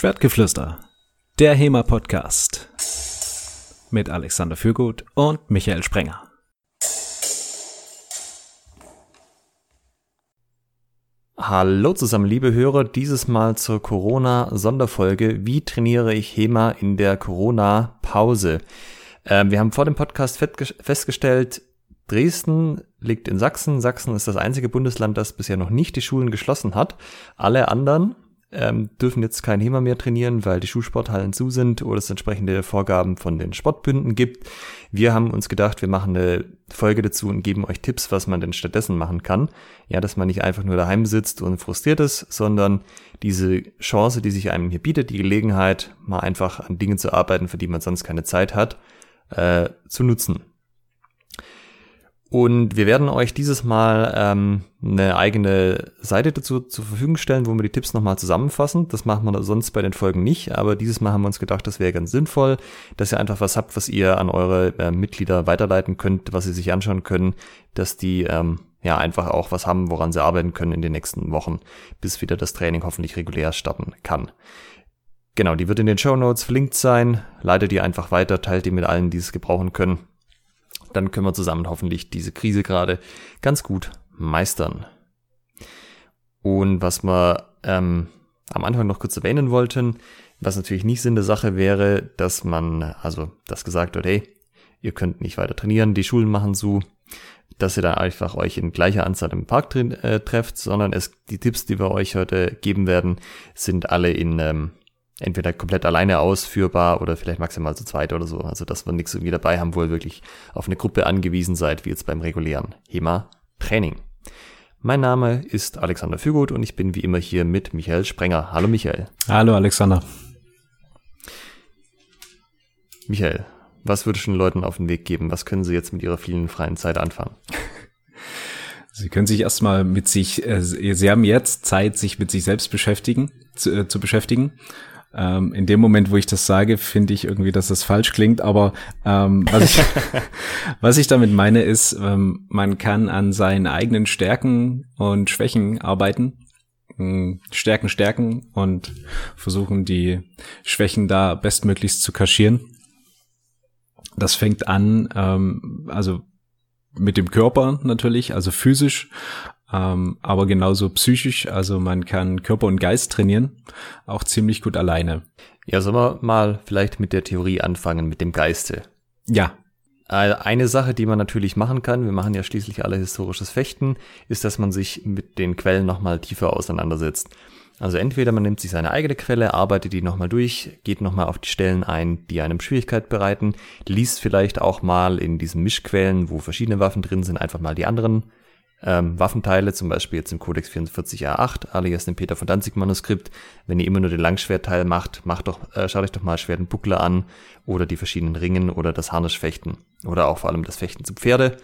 Schwertgeflüster, der HEMA-Podcast mit Alexander Fürgut und Michael Sprenger. Hallo zusammen, liebe Hörer, dieses Mal zur Corona-Sonderfolge. Wie trainiere ich HEMA in der Corona-Pause? Ähm, wir haben vor dem Podcast festgestellt, Dresden liegt in Sachsen. Sachsen ist das einzige Bundesland, das bisher noch nicht die Schulen geschlossen hat. Alle anderen ähm, dürfen jetzt kein HEMA mehr trainieren, weil die Schulsporthallen zu sind oder es entsprechende Vorgaben von den Sportbünden gibt. Wir haben uns gedacht, wir machen eine Folge dazu und geben euch Tipps, was man denn stattdessen machen kann. Ja, dass man nicht einfach nur daheim sitzt und frustriert ist, sondern diese Chance, die sich einem hier bietet, die Gelegenheit, mal einfach an Dingen zu arbeiten, für die man sonst keine Zeit hat, äh, zu nutzen. Und wir werden euch dieses Mal ähm, eine eigene Seite dazu zur Verfügung stellen, wo wir die Tipps nochmal zusammenfassen. Das machen wir sonst bei den Folgen nicht, aber dieses Mal haben wir uns gedacht, das wäre ganz sinnvoll, dass ihr einfach was habt, was ihr an eure äh, Mitglieder weiterleiten könnt, was sie sich anschauen können, dass die ähm, ja einfach auch was haben, woran sie arbeiten können in den nächsten Wochen, bis wieder das Training hoffentlich regulär starten kann. Genau, die wird in den Show Notes verlinkt sein. Leitet die einfach weiter, teilt die mit allen, die es gebrauchen können dann können wir zusammen hoffentlich diese Krise gerade ganz gut meistern. Und was wir ähm, am Anfang noch kurz erwähnen wollten, was natürlich nicht Sinn der Sache wäre, dass man, also das gesagt wird, hey, ihr könnt nicht weiter trainieren, die Schulen machen zu, dass ihr dann einfach euch in gleicher Anzahl im Park äh, trefft, sondern es, die Tipps, die wir euch heute geben werden, sind alle in ähm, entweder komplett alleine ausführbar oder vielleicht maximal zu zweit oder so. Also dass wir nichts irgendwie dabei haben, wo ihr wirklich auf eine Gruppe angewiesen seid, wie jetzt beim regulären HEMA-Training. Mein Name ist Alexander Fügut und ich bin wie immer hier mit Michael Sprenger. Hallo Michael. Hallo Alexander. Michael, was würdest du den Leuten auf den Weg geben? Was können sie jetzt mit ihrer vielen freien Zeit anfangen? Sie können sich erstmal mit sich, äh, Sie haben jetzt Zeit, sich mit sich selbst beschäftigen, zu, äh, zu beschäftigen ähm, in dem Moment, wo ich das sage, finde ich irgendwie, dass das falsch klingt. Aber ähm, was, ich, was ich damit meine, ist, ähm, man kann an seinen eigenen Stärken und Schwächen arbeiten. Ähm, Stärken stärken und versuchen, die Schwächen da bestmöglichst zu kaschieren. Das fängt an, ähm, also mit dem Körper natürlich, also physisch, ähm, aber genauso psychisch. Also man kann Körper und Geist trainieren, auch ziemlich gut alleine. Ja, sollen wir mal vielleicht mit der Theorie anfangen, mit dem Geiste? Ja. Eine Sache, die man natürlich machen kann, wir machen ja schließlich alle historisches Fechten, ist, dass man sich mit den Quellen nochmal tiefer auseinandersetzt. Also entweder man nimmt sich seine eigene Quelle, arbeitet die nochmal durch, geht nochmal auf die Stellen ein, die einem Schwierigkeit bereiten, liest vielleicht auch mal in diesen Mischquellen, wo verschiedene Waffen drin sind, einfach mal die anderen ähm, Waffenteile, zum Beispiel jetzt im Codex 44a8, alias dem Peter von Danzig Manuskript. Wenn ihr immer nur den Langschwertteil macht, macht doch, äh, schaut euch doch mal Schwert und Buckler an oder die verschiedenen Ringen oder das Harnischfechten oder auch vor allem das Fechten zu Pferde.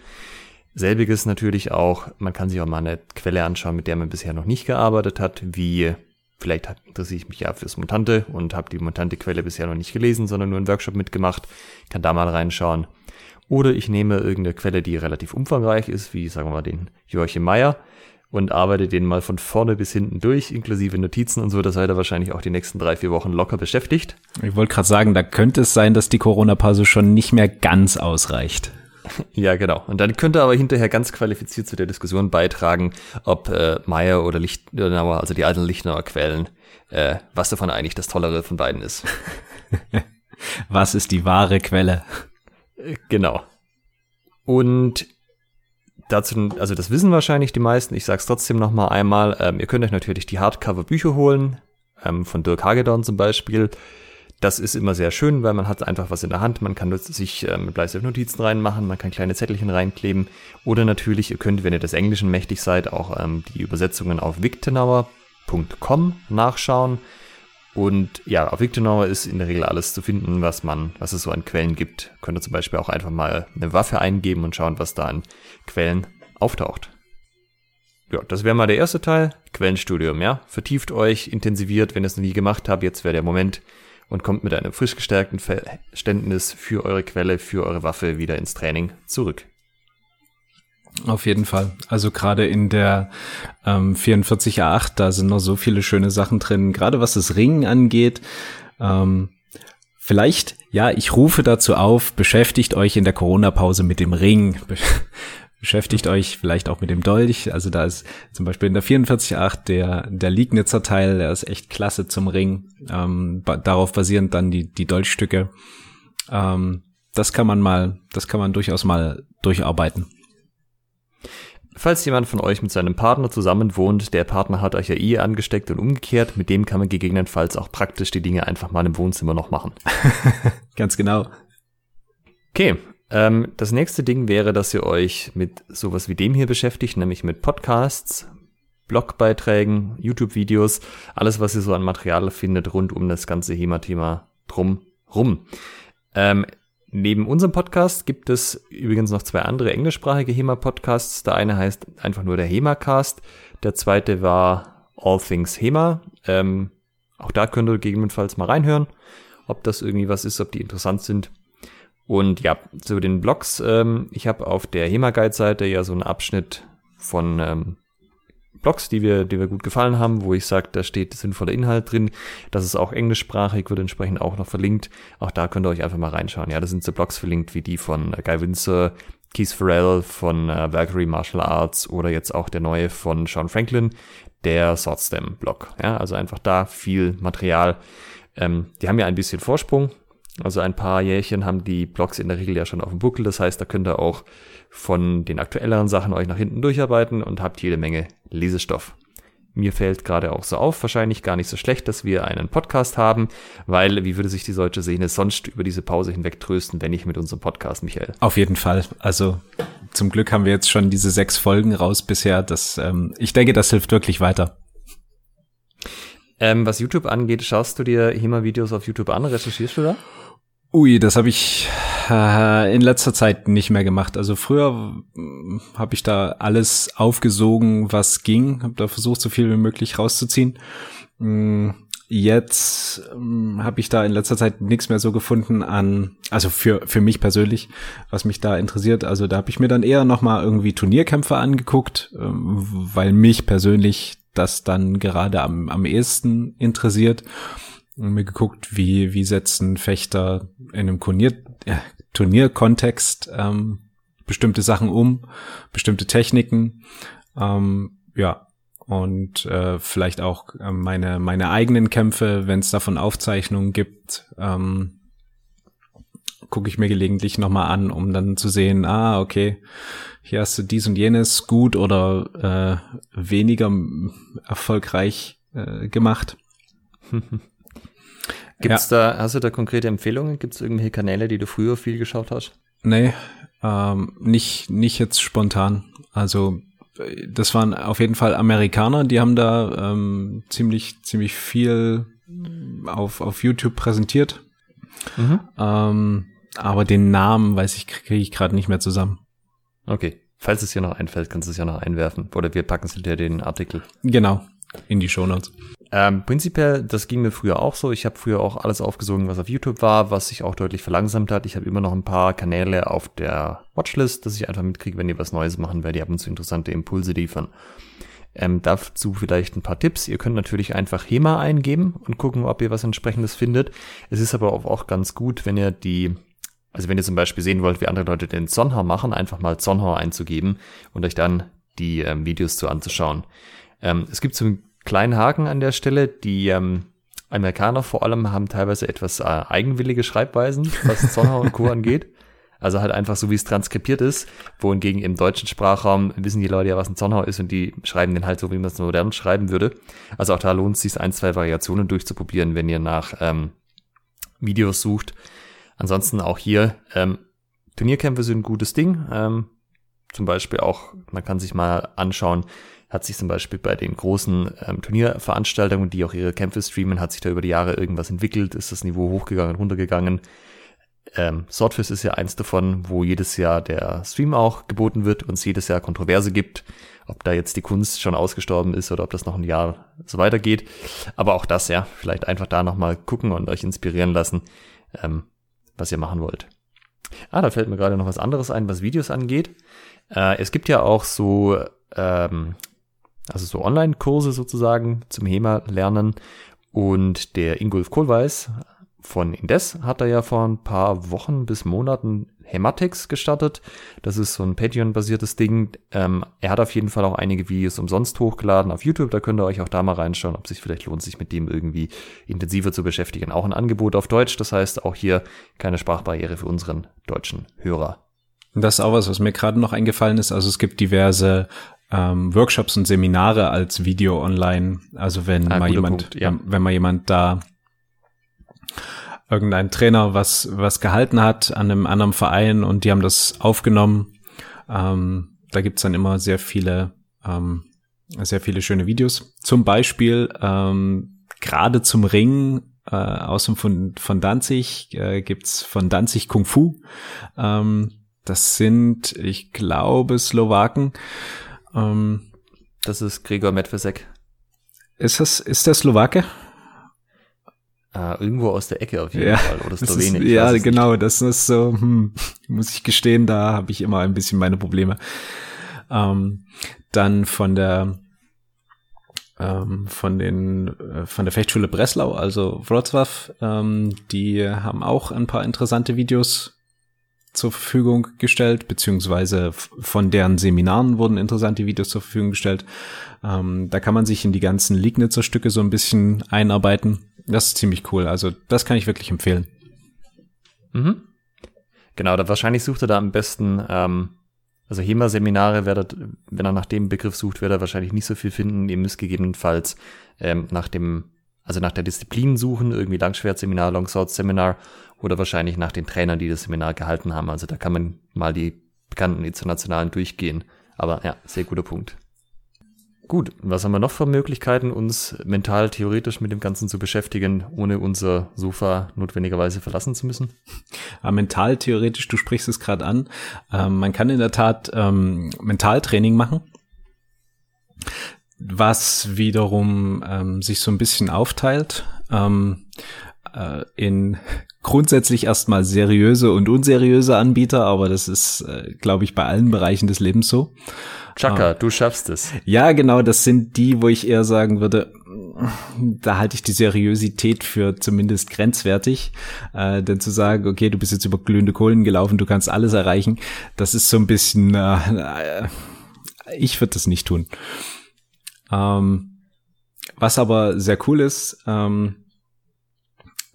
Selbiges natürlich auch, man kann sich auch mal eine Quelle anschauen, mit der man bisher noch nicht gearbeitet hat, wie vielleicht interessiere ich mich ja fürs Mutante und habe die Mutante-Quelle bisher noch nicht gelesen, sondern nur einen Workshop mitgemacht, kann da mal reinschauen. Oder ich nehme irgendeine Quelle, die relativ umfangreich ist, wie sagen wir mal den Joachim Meyer und arbeite den mal von vorne bis hinten durch, inklusive Notizen und so. Da seid ihr wahrscheinlich auch die nächsten drei, vier Wochen locker beschäftigt. Ich wollte gerade sagen, da könnte es sein, dass die Corona-Pause schon nicht mehr ganz ausreicht. Ja, genau. Und dann könnte aber hinterher ganz qualifiziert zu der Diskussion beitragen, ob äh, Meyer oder Lichtenauer, also die alten Lichtenauer Quellen, äh, was davon eigentlich das Tollere von beiden ist. was ist die wahre Quelle? Genau. Und dazu, also das wissen wahrscheinlich die meisten, ich sag's trotzdem nochmal einmal, ähm, ihr könnt euch natürlich die Hardcover-Bücher holen, ähm, von Dirk Hagedorn zum Beispiel. Das ist immer sehr schön, weil man hat einfach was in der Hand, man kann sich ähm, Bleistift-Notizen reinmachen, man kann kleine Zettelchen reinkleben. Oder natürlich, ihr könnt, wenn ihr des Englischen mächtig seid, auch ähm, die Übersetzungen auf wiktenauer.com nachschauen. Und ja, auf Wiktenauer ist in der Regel alles zu finden, was man, was es so an Quellen gibt. Könnt ihr zum Beispiel auch einfach mal eine Waffe eingeben und schauen, was da an Quellen auftaucht. Ja, das wäre mal der erste Teil. Quellenstudium, ja. Vertieft euch, intensiviert, wenn ihr es noch nie gemacht habt. Jetzt wäre der Moment und kommt mit einem frisch gestärkten Verständnis für eure Quelle, für eure Waffe wieder ins Training zurück. Auf jeden Fall. Also gerade in der ähm, 44A8, da sind noch so viele schöne Sachen drin, gerade was das Ringen angeht. Ähm, vielleicht, ja, ich rufe dazu auf, beschäftigt euch in der Corona-Pause mit dem Ring. beschäftigt euch vielleicht auch mit dem Dolch. Also da ist zum Beispiel in der 44.8 der, der Liegnitzer Teil, der ist echt klasse zum Ring. Ähm, darauf basierend dann die, die Dolchstücke. Ähm, das kann man mal, das kann man durchaus mal durcharbeiten. Falls jemand von euch mit seinem Partner zusammen wohnt, der Partner hat euch ja eh angesteckt und umgekehrt, mit dem kann man gegebenenfalls auch praktisch die Dinge einfach mal im Wohnzimmer noch machen. Ganz genau. Okay, ähm, das nächste Ding wäre, dass ihr euch mit sowas wie dem hier beschäftigt, nämlich mit Podcasts, Blogbeiträgen, YouTube-Videos, alles, was ihr so an Material findet rund um das ganze HEMA-Thema drum rum. Ähm, neben unserem Podcast gibt es übrigens noch zwei andere englischsprachige HEMA-Podcasts. Der eine heißt einfach nur der HEMA-Cast. Der zweite war All Things HEMA. Ähm, auch da könnt ihr gegebenenfalls mal reinhören, ob das irgendwie was ist, ob die interessant sind. Und ja, zu den Blogs, ähm, ich habe auf der HEMA-Guide-Seite ja so einen Abschnitt von ähm, Blogs, die wir, die wir gut gefallen haben, wo ich sage, da steht sinnvoller Inhalt drin. Das ist auch englischsprachig, wird entsprechend auch noch verlinkt. Auch da könnt ihr euch einfach mal reinschauen. Ja, da sind so Blogs verlinkt wie die von äh, Guy Windsor, Keith Farrell von äh, Valkyrie Martial Arts oder jetzt auch der neue von Sean Franklin, der Swordstem Blog. Ja, also einfach da viel Material. Ähm, die haben ja ein bisschen Vorsprung, also ein paar Jährchen haben die Blogs in der Regel ja schon auf dem Buckel. Das heißt, da könnt ihr auch von den aktuelleren Sachen euch nach hinten durcharbeiten und habt jede Menge Lesestoff. Mir fällt gerade auch so auf, wahrscheinlich gar nicht so schlecht, dass wir einen Podcast haben, weil wie würde sich die deutsche Szene sonst über diese Pause hinweg trösten, wenn nicht mit unserem Podcast, Michael? Auf jeden Fall. Also zum Glück haben wir jetzt schon diese sechs Folgen raus bisher. Das, ähm, ich denke, das hilft wirklich weiter. Ähm, was YouTube angeht, schaust du dir HEMA-Videos auf YouTube an? Recherchierst du da? Ui, das habe ich äh, in letzter Zeit nicht mehr gemacht. Also früher äh, habe ich da alles aufgesogen, was ging, habe da versucht, so viel wie möglich rauszuziehen. Mm, jetzt ähm, habe ich da in letzter Zeit nichts mehr so gefunden an, also für für mich persönlich, was mich da interessiert. Also da habe ich mir dann eher noch mal irgendwie Turnierkämpfe angeguckt, ähm, weil mich persönlich das dann gerade am am ehesten interessiert und mir geguckt, wie, wie setzen Fechter in einem Turnier, äh, Turnierkontext ähm, bestimmte Sachen um, bestimmte Techniken. Ähm, ja, und äh, vielleicht auch äh, meine, meine eigenen Kämpfe, wenn es davon Aufzeichnungen gibt, ähm, gucke ich mir gelegentlich nochmal an, um dann zu sehen, ah, okay, hier hast du dies und jenes gut oder äh, weniger erfolgreich äh, gemacht. Gibt's ja. da, hast du da konkrete Empfehlungen? Gibt es irgendwelche Kanäle, die du früher viel geschaut hast? Nee, ähm, nicht, nicht jetzt spontan. Also das waren auf jeden Fall Amerikaner, die haben da ähm, ziemlich, ziemlich viel auf, auf YouTube präsentiert. Mhm. Ähm, aber den Namen weiß ich, kriege ich gerade nicht mehr zusammen. Okay. Falls es dir noch einfällt, kannst du es ja noch einwerfen. Oder wir packen es hinter den Artikel. Genau. In die Shownotes. Ähm, prinzipiell, das ging mir früher auch so. Ich habe früher auch alles aufgesogen, was auf YouTube war, was sich auch deutlich verlangsamt hat. Ich habe immer noch ein paar Kanäle auf der Watchlist, dass ich einfach mitkriege, wenn die was Neues machen, weil die ab und zu interessante Impulse liefern. Ähm, dazu vielleicht ein paar Tipps. Ihr könnt natürlich einfach HEMA eingeben und gucken, ob ihr was entsprechendes findet. Es ist aber auch ganz gut, wenn ihr die, also wenn ihr zum Beispiel sehen wollt, wie andere Leute den Zonhor machen, einfach mal Zonhor einzugeben und euch dann die ähm, Videos zu anzuschauen. Ähm, es gibt zum kleinen Haken an der Stelle. Die ähm, Amerikaner vor allem haben teilweise etwas äh, eigenwillige Schreibweisen, was Zonner und Co. angeht. Also halt einfach so, wie es transkribiert ist, wohingegen im deutschen Sprachraum wissen die Leute ja, was ein Zonhau ist und die schreiben den halt so, wie man es modern schreiben würde. Also auch da lohnt es sich, ein, zwei Variationen durchzuprobieren, wenn ihr nach ähm, Videos sucht. Ansonsten auch hier, ähm, Turnierkämpfe sind ein gutes Ding. Ähm, zum Beispiel auch, man kann sich mal anschauen, hat sich zum Beispiel bei den großen ähm, Turnierveranstaltungen, die auch ihre Kämpfe streamen, hat sich da über die Jahre irgendwas entwickelt, ist das Niveau hochgegangen, runtergegangen. Ähm, Swordfish ist ja eins davon, wo jedes Jahr der Stream auch geboten wird und es jedes Jahr Kontroverse gibt, ob da jetzt die Kunst schon ausgestorben ist oder ob das noch ein Jahr so weitergeht. Aber auch das, ja, vielleicht einfach da nochmal gucken und euch inspirieren lassen, ähm, was ihr machen wollt. Ah, da fällt mir gerade noch was anderes ein, was Videos angeht. Äh, es gibt ja auch so, ähm, also so Online-Kurse sozusagen zum HEMA-Lernen. Und der Ingolf Kohlweis von Indes hat er ja vor ein paar Wochen bis Monaten Hematics gestartet. Das ist so ein Patreon-basiertes Ding. Ähm, er hat auf jeden Fall auch einige Videos umsonst hochgeladen auf YouTube. Da könnt ihr euch auch da mal reinschauen, ob sich vielleicht lohnt, sich mit dem irgendwie intensiver zu beschäftigen. Auch ein Angebot auf Deutsch. Das heißt auch hier keine Sprachbarriere für unseren deutschen Hörer. Das ist auch was, was mir gerade noch eingefallen ist. Also es gibt diverse ähm, Workshops und Seminare als Video online. Also wenn ah, mal jemand, Punkt, ja. wenn mal jemand da irgendein Trainer was, was gehalten hat an einem anderen Verein und die haben das aufgenommen. Ähm, da gibt's dann immer sehr viele, ähm, sehr viele schöne Videos. Zum Beispiel ähm, gerade zum Ring äh, aus dem von, von Danzig äh, gibt's von Danzig Kung Fu. Ähm, das sind, ich glaube, Slowaken. Ähm, das ist Gregor Medvesek. Ist das, ist der Slowake? Uh, irgendwo aus der Ecke auf jeden ja, Fall. Oder Slowenien. Ist, ja, genau. Nicht. Das ist so, hm, muss ich gestehen, da habe ich immer ein bisschen meine Probleme. Ähm, dann von der ähm, von den äh, von der Fechtschule Breslau, also Wrocław, ähm, die haben auch ein paar interessante Videos zur Verfügung gestellt, beziehungsweise von deren Seminaren wurden interessante Videos zur Verfügung gestellt. Ähm, da kann man sich in die ganzen Liegnitzer Stücke so ein bisschen einarbeiten das ist ziemlich cool. Also das kann ich wirklich empfehlen. Mhm. Genau, da wahrscheinlich sucht er da am besten, ähm, also HEMA-Seminare, wenn er nach dem Begriff sucht, wird er wahrscheinlich nicht so viel finden. Ihr müsst gegebenenfalls ähm, nach dem, also nach der Disziplin suchen, irgendwie Langschwert-Seminar, Longsword-Seminar oder wahrscheinlich nach den Trainern, die das Seminar gehalten haben. Also da kann man mal die bekannten internationalen durchgehen. Aber ja, sehr guter Punkt. Gut, was haben wir noch für Möglichkeiten, uns mental theoretisch mit dem Ganzen zu beschäftigen, ohne unser Sofa notwendigerweise verlassen zu müssen? Ja, mental theoretisch, du sprichst es gerade an. Ähm, man kann in der Tat ähm, Mentaltraining machen, was wiederum ähm, sich so ein bisschen aufteilt ähm, äh, in grundsätzlich erstmal seriöse und unseriöse Anbieter, aber das ist, äh, glaube ich, bei allen Bereichen des Lebens so. Chaka, oh. du schaffst es. Ja, genau, das sind die, wo ich eher sagen würde, da halte ich die Seriosität für zumindest grenzwertig. Äh, denn zu sagen, okay, du bist jetzt über glühende Kohlen gelaufen, du kannst alles erreichen, das ist so ein bisschen, äh, äh ich würde das nicht tun. Ähm, was aber sehr cool ist, ähm,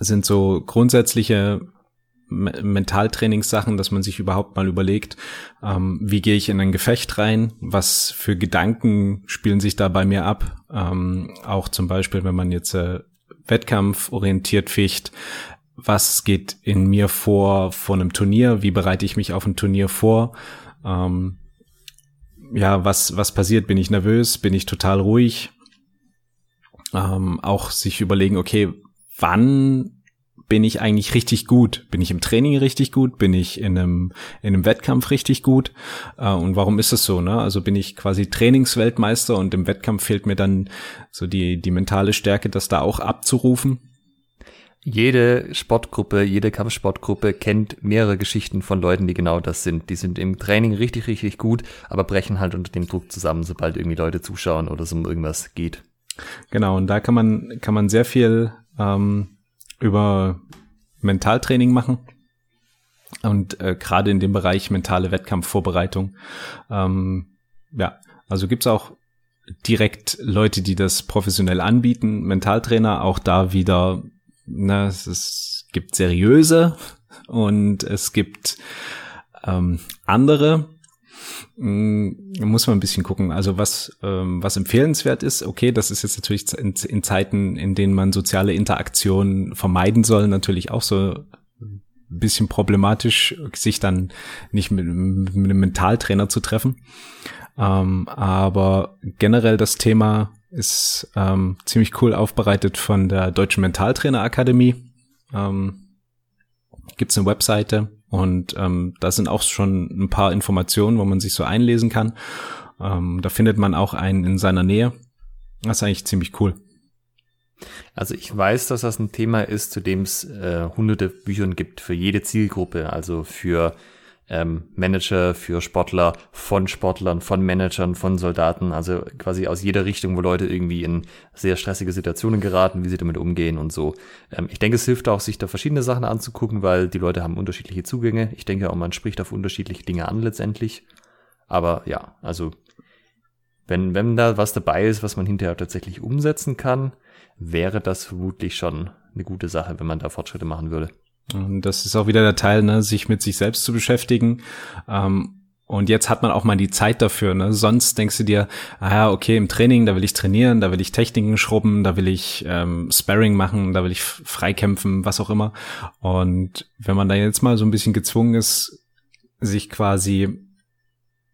sind so grundsätzliche Mentaltrainingssachen, dass man sich überhaupt mal überlegt, ähm, wie gehe ich in ein Gefecht rein, was für Gedanken spielen sich da bei mir ab. Ähm, auch zum Beispiel, wenn man jetzt äh, wettkampforientiert ficht, was geht in mir vor vor einem Turnier, wie bereite ich mich auf ein Turnier vor, ähm, ja, was, was passiert, bin ich nervös, bin ich total ruhig, ähm, auch sich überlegen, okay, wann bin ich eigentlich richtig gut? Bin ich im Training richtig gut? Bin ich in einem, in einem Wettkampf richtig gut? Äh, und warum ist es so? Ne? Also bin ich quasi Trainingsweltmeister und im Wettkampf fehlt mir dann so die, die mentale Stärke, das da auch abzurufen? Jede Sportgruppe, jede Kampfsportgruppe kennt mehrere Geschichten von Leuten, die genau das sind. Die sind im Training richtig, richtig gut, aber brechen halt unter dem Druck zusammen, sobald irgendwie Leute zuschauen oder es um irgendwas geht. Genau, und da kann man, kann man sehr viel ähm, über Mentaltraining machen. Und äh, gerade in dem Bereich mentale Wettkampfvorbereitung. Ähm, ja, also gibt's auch direkt Leute, die das professionell anbieten, Mentaltrainer, auch da wieder, na, es, es gibt seriöse und es gibt ähm, andere, muss man ein bisschen gucken. Also was, ähm, was empfehlenswert ist, okay, das ist jetzt natürlich in, in Zeiten, in denen man soziale Interaktion vermeiden soll, natürlich auch so ein bisschen problematisch, sich dann nicht mit, mit einem Mentaltrainer zu treffen. Ähm, aber generell das Thema ist ähm, ziemlich cool aufbereitet von der Deutschen Mentaltrainer Ähm, Gibt es eine Webseite, und ähm, da sind auch schon ein paar Informationen, wo man sich so einlesen kann. Ähm, da findet man auch einen in seiner Nähe. Das ist eigentlich ziemlich cool. Also ich weiß, dass das ein Thema ist, zu dem es äh, hunderte Büchern gibt für jede Zielgruppe, also für ähm, Manager, für Sportler, von Sportlern, von Managern, von Soldaten, also quasi aus jeder Richtung, wo Leute irgendwie in sehr stressige Situationen geraten, wie sie damit umgehen und so. Ähm, ich denke, es hilft auch, sich da verschiedene Sachen anzugucken, weil die Leute haben unterschiedliche Zugänge. Ich denke auch, man spricht auf unterschiedliche Dinge an letztendlich. Aber ja, also wenn, wenn da was dabei ist, was man hinterher tatsächlich umsetzen kann, wäre das vermutlich schon eine gute Sache, wenn man da Fortschritte machen würde. Und das ist auch wieder der Teil, ne, sich mit sich selbst zu beschäftigen. Ähm, und jetzt hat man auch mal die Zeit dafür. Ne? Sonst denkst du dir, ah okay, im Training, da will ich trainieren, da will ich Techniken schrubben, da will ich ähm, Sparring machen, da will ich freikämpfen, was auch immer. Und wenn man da jetzt mal so ein bisschen gezwungen ist, sich quasi,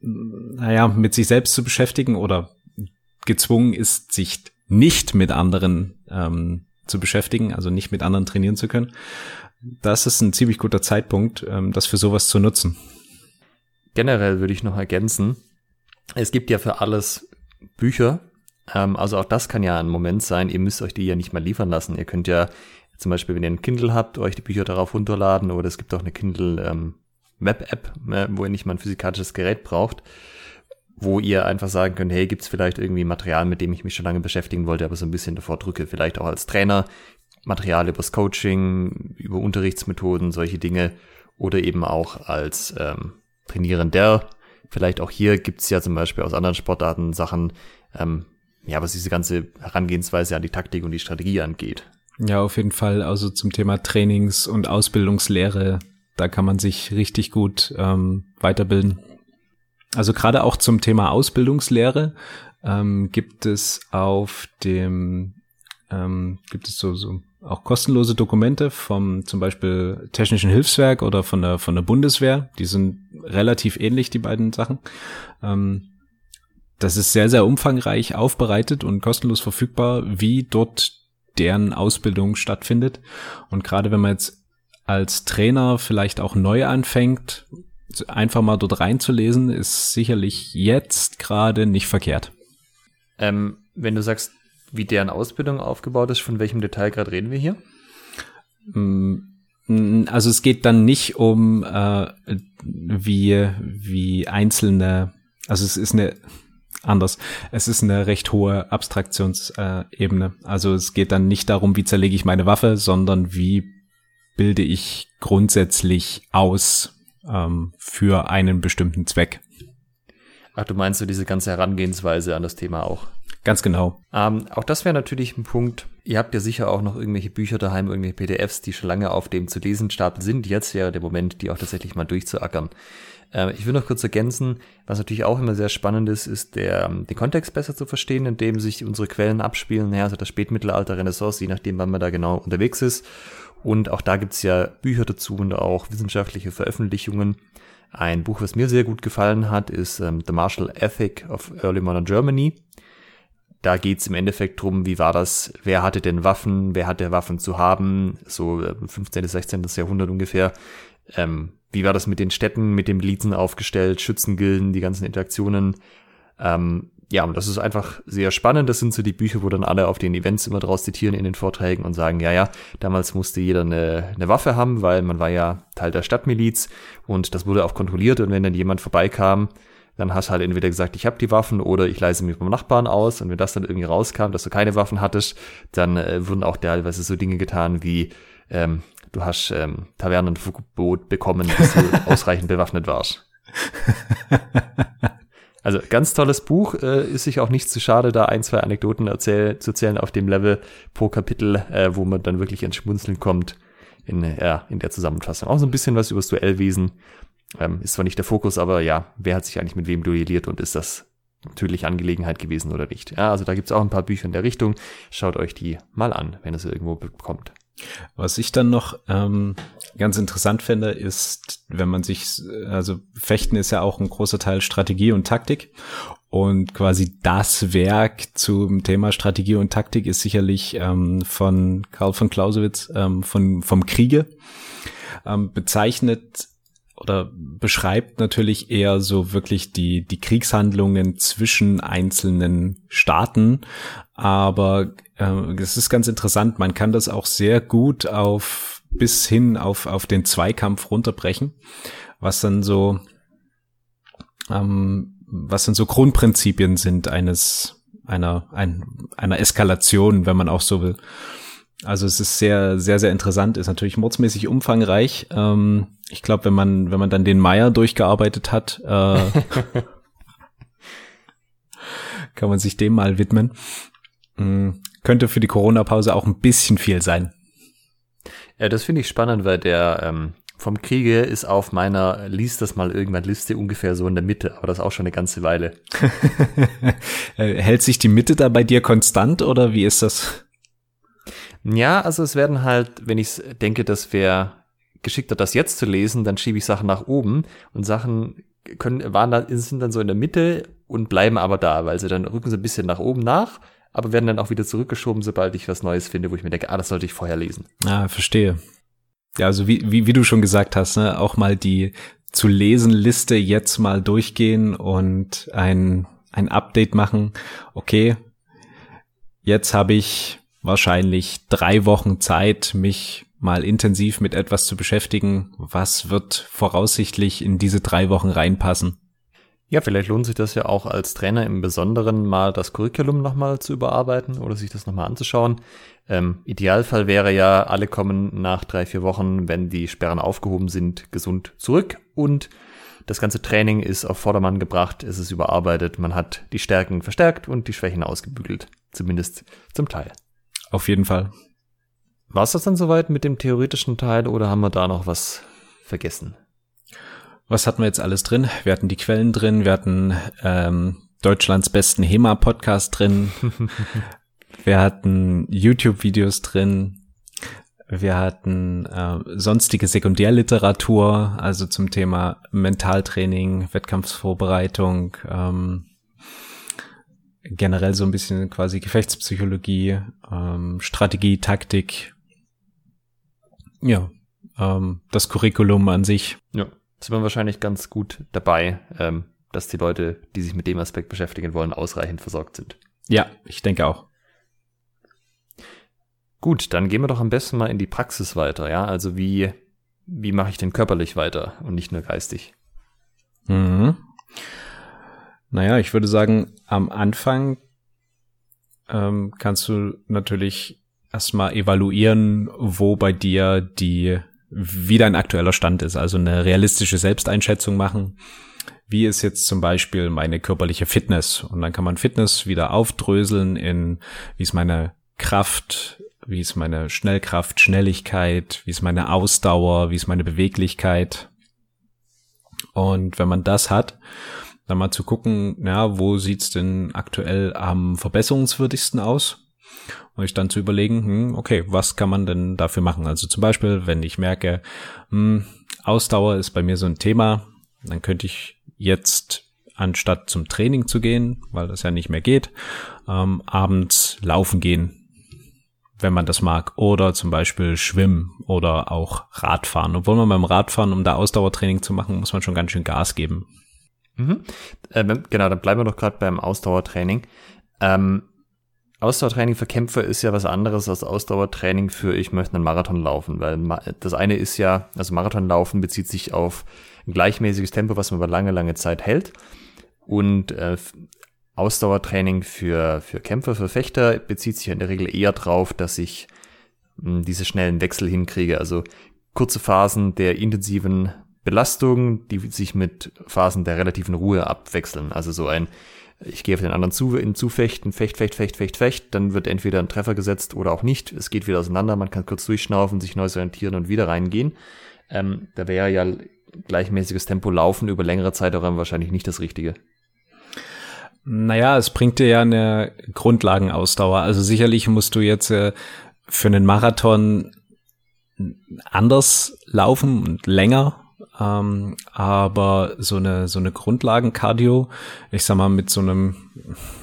naja, mit sich selbst zu beschäftigen oder gezwungen ist, sich nicht mit anderen ähm, zu beschäftigen, also nicht mit anderen trainieren zu können, das ist ein ziemlich guter Zeitpunkt, ähm, das für sowas zu nutzen. Generell würde ich noch ergänzen, es gibt ja für alles Bücher, ähm, also auch das kann ja ein Moment sein, ihr müsst euch die ja nicht mal liefern lassen. Ihr könnt ja zum Beispiel, wenn ihr ein Kindle habt, euch die Bücher darauf runterladen oder es gibt auch eine Kindle ähm, äh, wo ihr nicht mal ein physikalisches Gerät braucht, wo ihr einfach sagen könnt, hey, gibt's vielleicht irgendwie Material, mit dem ich mich schon lange beschäftigen wollte, aber so ein bisschen davor drücke, vielleicht auch als Trainer, Material übers Coaching, über Unterrichtsmethoden, solche Dinge oder eben auch als ähm, Trainierender. Vielleicht auch hier gibt's ja zum Beispiel aus anderen Sportarten Sachen, ähm, ja, was diese ganze Herangehensweise an die Taktik und die Strategie angeht. Ja, auf jeden Fall. Also zum Thema Trainings- und Ausbildungslehre, da kann man sich richtig gut ähm, weiterbilden. Also gerade auch zum Thema Ausbildungslehre ähm, gibt es auf dem ähm, gibt es so, so auch kostenlose Dokumente vom zum Beispiel Technischen Hilfswerk oder von der von der Bundeswehr. Die sind relativ ähnlich, die beiden Sachen. Ähm, das ist sehr, sehr umfangreich aufbereitet und kostenlos verfügbar, wie dort deren Ausbildung stattfindet. Und gerade wenn man jetzt als Trainer vielleicht auch neu anfängt, einfach mal dort reinzulesen, ist sicherlich jetzt gerade nicht verkehrt. Ähm, wenn du sagst, wie deren Ausbildung aufgebaut ist, von welchem Detail gerade reden wir hier? Mm, also es geht dann nicht um äh, wie wie einzelne, also es ist eine anders. Es ist eine recht hohe Abstraktionsebene. Also es geht dann nicht darum, wie zerlege ich meine Waffe, sondern wie bilde ich grundsätzlich aus ähm, für einen bestimmten Zweck. Ach, du meinst so diese ganze Herangehensweise an das Thema auch? Ganz genau. Ähm, auch das wäre natürlich ein Punkt. Ihr habt ja sicher auch noch irgendwelche Bücher daheim, irgendwelche PDFs, die schon lange auf dem zu lesen Stapel sind. Jetzt wäre der Moment, die auch tatsächlich mal durchzuackern. Äh, ich will noch kurz ergänzen, was natürlich auch immer sehr spannend ist, ist der, ähm, den Kontext besser zu verstehen, in dem sich unsere Quellen abspielen. Ja, also das Spätmittelalter, Renaissance, je nachdem, wann man da genau unterwegs ist. Und auch da gibt's ja Bücher dazu und auch wissenschaftliche Veröffentlichungen. Ein Buch, was mir sehr gut gefallen hat, ist ähm, The Martial Ethic of Early Modern Germany da geht's im Endeffekt drum, wie war das, wer hatte denn Waffen, wer hatte Waffen zu haben, so 15. bis 16. Jahrhundert ungefähr. Ähm, wie war das mit den Städten, mit den Milizen aufgestellt, Schützengilden, die ganzen Interaktionen. Ähm, ja, und das ist einfach sehr spannend. Das sind so die Bücher, wo dann alle auf den Events immer draus zitieren in den Vorträgen und sagen, ja, ja, damals musste jeder eine, eine Waffe haben, weil man war ja Teil der Stadtmiliz und das wurde auch kontrolliert und wenn dann jemand vorbeikam, dann hast du halt entweder gesagt, ich habe die Waffen oder ich leise mich beim Nachbarn aus. Und wenn das dann irgendwie rauskam, dass du keine Waffen hattest, dann äh, wurden auch teilweise so Dinge getan wie, ähm, du hast ähm, Tavernenverbot bekommen, bis du ausreichend bewaffnet warst. Also ganz tolles Buch, äh, ist sich auch nicht zu schade, da ein, zwei Anekdoten erzähl zu erzählen auf dem Level pro Kapitel, äh, wo man dann wirklich ins Schmunzeln kommt in, ja, in der Zusammenfassung. Auch so ein bisschen was über das Duellwesen ähm, ist zwar nicht der Fokus, aber ja, wer hat sich eigentlich mit wem duelliert und ist das natürlich Angelegenheit gewesen oder nicht? Ja, also da gibt's auch ein paar Bücher in der Richtung. Schaut euch die mal an, wenn es irgendwo bekommt. Was ich dann noch ähm, ganz interessant finde, ist, wenn man sich, also Fechten ist ja auch ein großer Teil Strategie und Taktik. Und quasi das Werk zum Thema Strategie und Taktik ist sicherlich ähm, von Karl von Clausewitz ähm, von, vom Kriege ähm, bezeichnet oder beschreibt natürlich eher so wirklich die, die Kriegshandlungen zwischen einzelnen Staaten. Aber äh, es ist ganz interessant, man kann das auch sehr gut auf bis hin auf, auf den Zweikampf runterbrechen, was dann so, ähm, was dann so Grundprinzipien sind eines, einer, ein, einer Eskalation, wenn man auch so will. Also es ist sehr, sehr, sehr interessant, ist natürlich mordsmäßig umfangreich. Ähm, ich glaube, wenn man, wenn man dann den Meier durchgearbeitet hat, äh, kann man sich dem mal widmen. Mhm. Könnte für die Corona-Pause auch ein bisschen viel sein. Ja, das finde ich spannend, weil der ähm, vom Kriege ist auf meiner Lies das mal irgendwann Liste ungefähr so in der Mitte, aber das auch schon eine ganze Weile. Äh, hält sich die Mitte da bei dir konstant oder wie ist das? Ja, also es werden halt, wenn ich denke, das wäre geschickter, das jetzt zu lesen, dann schiebe ich Sachen nach oben und Sachen können, waren da, sind dann so in der Mitte und bleiben aber da, weil sie dann rücken sie ein bisschen nach oben nach, aber werden dann auch wieder zurückgeschoben, sobald ich was Neues finde, wo ich mir denke, ah, das sollte ich vorher lesen. Ah, verstehe. Ja, also wie, wie, wie du schon gesagt hast, ne, auch mal die zu lesen Liste jetzt mal durchgehen und ein, ein Update machen. Okay, jetzt habe ich wahrscheinlich drei Wochen Zeit, mich mal intensiv mit etwas zu beschäftigen. Was wird voraussichtlich in diese drei Wochen reinpassen? Ja, vielleicht lohnt sich das ja auch als Trainer im Besonderen mal das Curriculum nochmal zu überarbeiten oder sich das nochmal anzuschauen. Ähm, Idealfall wäre ja, alle kommen nach drei, vier Wochen, wenn die Sperren aufgehoben sind, gesund zurück und das ganze Training ist auf Vordermann gebracht, es ist überarbeitet, man hat die Stärken verstärkt und die Schwächen ausgebügelt. Zumindest zum Teil. Auf jeden Fall. War es das dann soweit mit dem theoretischen Teil oder haben wir da noch was vergessen? Was hatten wir jetzt alles drin? Wir hatten die Quellen drin, wir hatten ähm, Deutschlands besten HEMA-Podcast drin, wir hatten YouTube-Videos drin, wir hatten äh, sonstige Sekundärliteratur, also zum Thema Mentaltraining, Wettkampfsvorbereitung, ähm, generell so ein bisschen quasi Gefechtspsychologie, ähm, Strategie, Taktik. Ja, ähm, das Curriculum an sich. Ja, sind wir wahrscheinlich ganz gut dabei, ähm, dass die Leute, die sich mit dem Aspekt beschäftigen wollen, ausreichend versorgt sind. Ja, ich denke auch. Gut, dann gehen wir doch am besten mal in die Praxis weiter, ja? Also wie, wie mache ich denn körperlich weiter und nicht nur geistig? Mhm. Naja, ich würde sagen, am Anfang ähm, kannst du natürlich erstmal evaluieren, wo bei dir die, wie dein aktueller Stand ist. Also eine realistische Selbsteinschätzung machen. Wie ist jetzt zum Beispiel meine körperliche Fitness? Und dann kann man Fitness wieder aufdröseln in, wie ist meine Kraft, wie ist meine Schnellkraft, Schnelligkeit, wie ist meine Ausdauer, wie ist meine Beweglichkeit. Und wenn man das hat, dann mal zu gucken, ja, wo sieht's denn aktuell am verbesserungswürdigsten aus? Und ich dann zu überlegen, hm, okay, was kann man denn dafür machen? Also zum Beispiel, wenn ich merke, hm, Ausdauer ist bei mir so ein Thema, dann könnte ich jetzt anstatt zum Training zu gehen, weil das ja nicht mehr geht, ähm, abends laufen gehen, wenn man das mag, oder zum Beispiel schwimmen oder auch Radfahren. Obwohl man beim Radfahren, um da Ausdauertraining zu machen, muss man schon ganz schön Gas geben. Mhm. Äh, genau, dann bleiben wir doch gerade beim Ausdauertraining. Ähm, Ausdauertraining für Kämpfer ist ja was anderes als Ausdauertraining für ich möchte einen Marathon laufen, weil das eine ist ja, also Marathonlaufen bezieht sich auf ein gleichmäßiges Tempo, was man über lange, lange Zeit hält. Und äh, Ausdauertraining für, für Kämpfer, für Fechter bezieht sich in der Regel eher drauf, dass ich mh, hm, diese schnellen Wechsel hinkriege. Also kurze Phasen der intensiven Belastung, die sich mit Phasen der relativen Ruhe abwechseln. Also so ein, ich gehe auf den anderen zu, in Zufechten, Fecht, Fecht, Fecht, Fecht, Fecht, dann wird entweder ein Treffer gesetzt oder auch nicht. Es geht wieder auseinander, man kann kurz durchschnaufen, sich neu orientieren und wieder reingehen. Ähm, da wäre ja gleichmäßiges Tempo laufen über längere Zeitraum wahrscheinlich nicht das Richtige. Naja, es bringt dir ja eine Grundlagenausdauer. Also sicherlich musst du jetzt äh, für einen Marathon anders laufen und länger ähm, aber so eine, so eine Grundlagen-Cardio, ich sag mal mit so einem,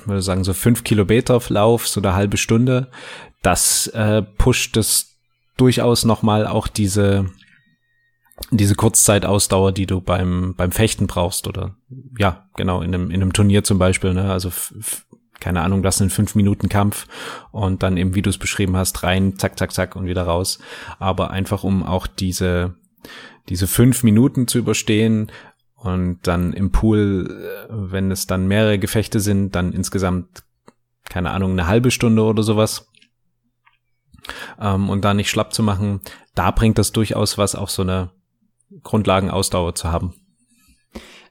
würde sagen, so fünf Kilometer Lauf, so eine halbe Stunde, das äh, pusht es durchaus nochmal auch diese, diese Kurzzeitausdauer, die du beim, beim Fechten brauchst oder ja, genau, in einem, in einem Turnier zum Beispiel, ne? Also keine Ahnung, das sind fünf Minuten Kampf und dann eben, wie du es beschrieben hast, rein, zack, zack, zack und wieder raus. Aber einfach um auch diese, diese fünf Minuten zu überstehen und dann im Pool, äh, wenn es dann mehrere Gefechte sind, dann insgesamt, keine Ahnung, eine halbe Stunde oder sowas. Ähm, und da nicht schlapp zu machen, da bringt das durchaus was, auch so eine Grundlagenausdauer zu haben.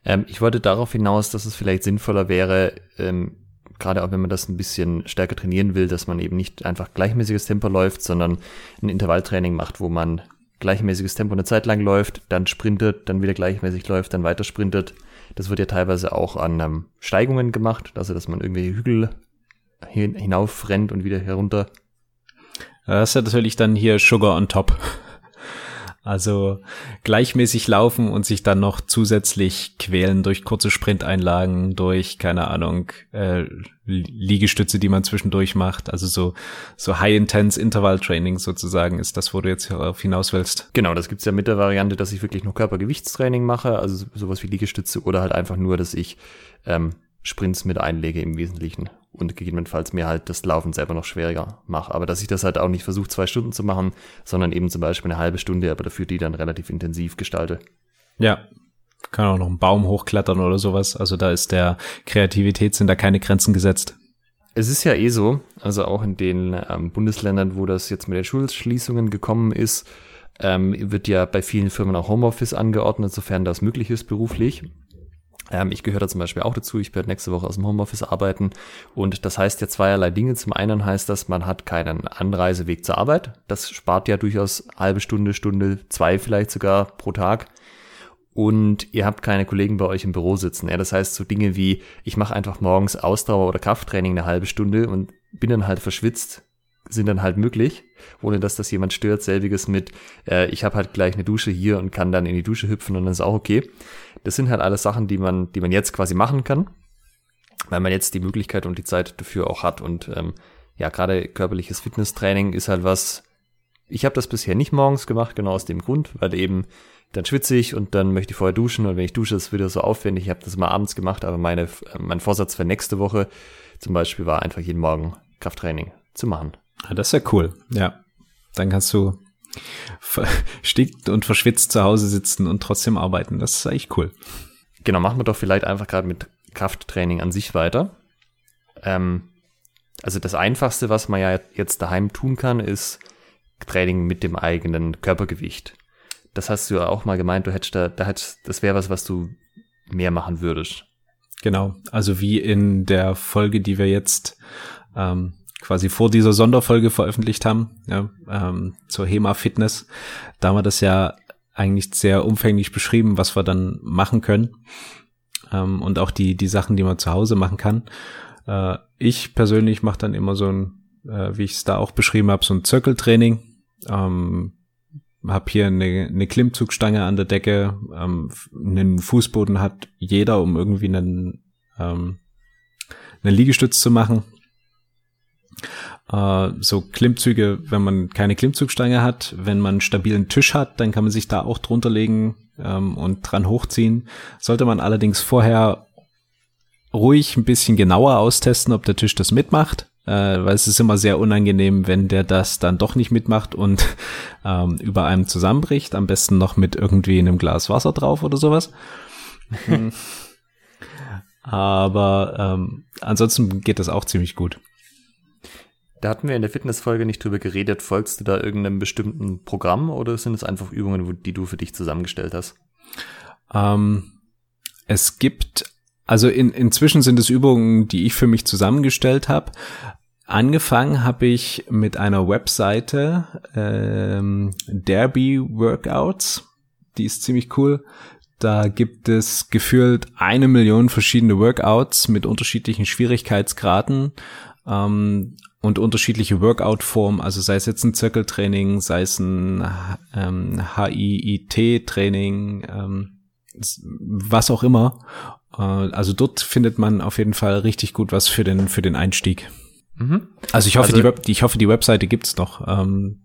Ähm, ich wollte darauf hinaus, dass es vielleicht sinnvoller wäre, ähm, gerade auch wenn man das ein bisschen stärker trainieren will, dass man eben nicht einfach gleichmäßiges Tempo läuft, sondern ein Intervalltraining macht, wo man gleichmäßiges Tempo eine Zeit lang läuft, dann sprintet, dann wieder gleichmäßig läuft, dann weiter sprintet. Das wird ja teilweise auch an ähm, Steigungen gemacht, also dass man irgendwie Hügel hin, hinauf rennt und wieder herunter. Das ist ja natürlich dann hier Sugar on top. Also gleichmäßig laufen und sich dann noch zusätzlich quälen durch kurze Sprinteinlagen, durch, keine Ahnung, äh, Liegestütze, die man zwischendurch macht. Also so, so High-Intense Intervall-Training sozusagen ist das, wo du jetzt darauf hinaus willst. Genau, das gibt's ja mit der Variante, dass ich wirklich nur Körpergewichtstraining mache, also sowas wie Liegestütze oder halt einfach nur, dass ich ähm, Sprints mit einlege im Wesentlichen und gegebenenfalls mir halt das Laufen selber noch schwieriger mache. Aber dass ich das halt auch nicht versuche, zwei Stunden zu machen, sondern eben zum Beispiel eine halbe Stunde, aber dafür die dann relativ intensiv gestalte. Ja, kann auch noch einen Baum hochklettern oder sowas. Also da ist der Kreativität sind da keine Grenzen gesetzt. Es ist ja eh so, also auch in den ähm, Bundesländern, wo das jetzt mit den Schulschließungen gekommen ist, ähm, wird ja bei vielen Firmen auch Homeoffice angeordnet, sofern das möglich ist beruflich. Ähm, ich gehöre da zum Beispiel auch dazu. Ich werde nächste Woche aus dem Homeoffice arbeiten. Und das heißt ja zweierlei Dinge. Zum einen heißt das, man hat keinen Anreiseweg zur Arbeit. Das spart ja durchaus halbe Stunde, Stunde, zwei vielleicht sogar pro Tag. Und ihr habt keine Kollegen bei euch im Büro sitzen. Ja, das heißt so Dinge wie, ich mache einfach morgens Ausdauer- oder Krafttraining eine halbe Stunde und bin dann halt verschwitzt, sind dann halt möglich, ohne dass das jemand stört. Selbiges mit, äh, ich habe halt gleich eine Dusche hier und kann dann in die Dusche hüpfen und dann ist auch okay. Das sind halt alles Sachen, die man, die man jetzt quasi machen kann, weil man jetzt die Möglichkeit und die Zeit dafür auch hat. Und ähm, ja, gerade körperliches Fitnesstraining ist halt was. Ich habe das bisher nicht morgens gemacht, genau aus dem Grund, weil eben dann schwitze ich und dann möchte ich vorher duschen und wenn ich dusche, ist es wieder so aufwendig. Ich habe das mal abends gemacht, aber meine, mein Vorsatz für nächste Woche zum Beispiel war einfach jeden Morgen Krafttraining zu machen. Ah, das ist ja cool. Ja. Dann kannst du verstickt und verschwitzt zu Hause sitzen und trotzdem arbeiten. Das ist eigentlich cool. Genau, machen wir doch vielleicht einfach gerade mit Krafttraining an sich weiter. Ähm, also das Einfachste, was man ja jetzt daheim tun kann, ist Training mit dem eigenen Körpergewicht. Das hast du ja auch mal gemeint, du hättest da, da hättest, das wäre was, was du mehr machen würdest. Genau, also wie in der Folge, die wir jetzt ähm, quasi vor dieser Sonderfolge veröffentlicht haben, ja, ähm, zur HEMA Fitness. Da haben wir das ja eigentlich sehr umfänglich beschrieben, was wir dann machen können ähm, und auch die die Sachen, die man zu Hause machen kann. Äh, ich persönlich mache dann immer so ein, äh, wie ich es da auch beschrieben habe, so ein Zirkeltraining. Ähm, hab hier eine, eine Klimmzugstange an der Decke. Ähm, einen Fußboden hat jeder, um irgendwie einen, ähm, einen Liegestütz zu machen. Äh, so Klimmzüge, wenn man keine Klimmzugstange hat, wenn man einen stabilen Tisch hat, dann kann man sich da auch drunter legen ähm, und dran hochziehen. Sollte man allerdings vorher ruhig ein bisschen genauer austesten, ob der Tisch das mitmacht, äh, weil es ist immer sehr unangenehm, wenn der das dann doch nicht mitmacht und ähm, über einem zusammenbricht. Am besten noch mit irgendwie einem Glas Wasser drauf oder sowas. Aber ähm, ansonsten geht das auch ziemlich gut. Da hatten wir in der Fitnessfolge nicht drüber geredet. Folgst du da irgendeinem bestimmten Programm oder sind es einfach Übungen, die du für dich zusammengestellt hast? Ähm, es gibt, also in, inzwischen sind es Übungen, die ich für mich zusammengestellt habe. Angefangen habe ich mit einer Webseite, ähm, Derby Workouts. Die ist ziemlich cool. Da gibt es gefühlt eine Million verschiedene Workouts mit unterschiedlichen Schwierigkeitsgraden. Ähm, und unterschiedliche Workout-Formen, also sei es jetzt ein Zirkeltraining, sei es ein ähm, HIIT-Training, ähm, was auch immer. Äh, also dort findet man auf jeden Fall richtig gut was für den für den Einstieg. Mhm. Also ich hoffe, also, die Web, ich hoffe, die Webseite gibt's noch. Ähm,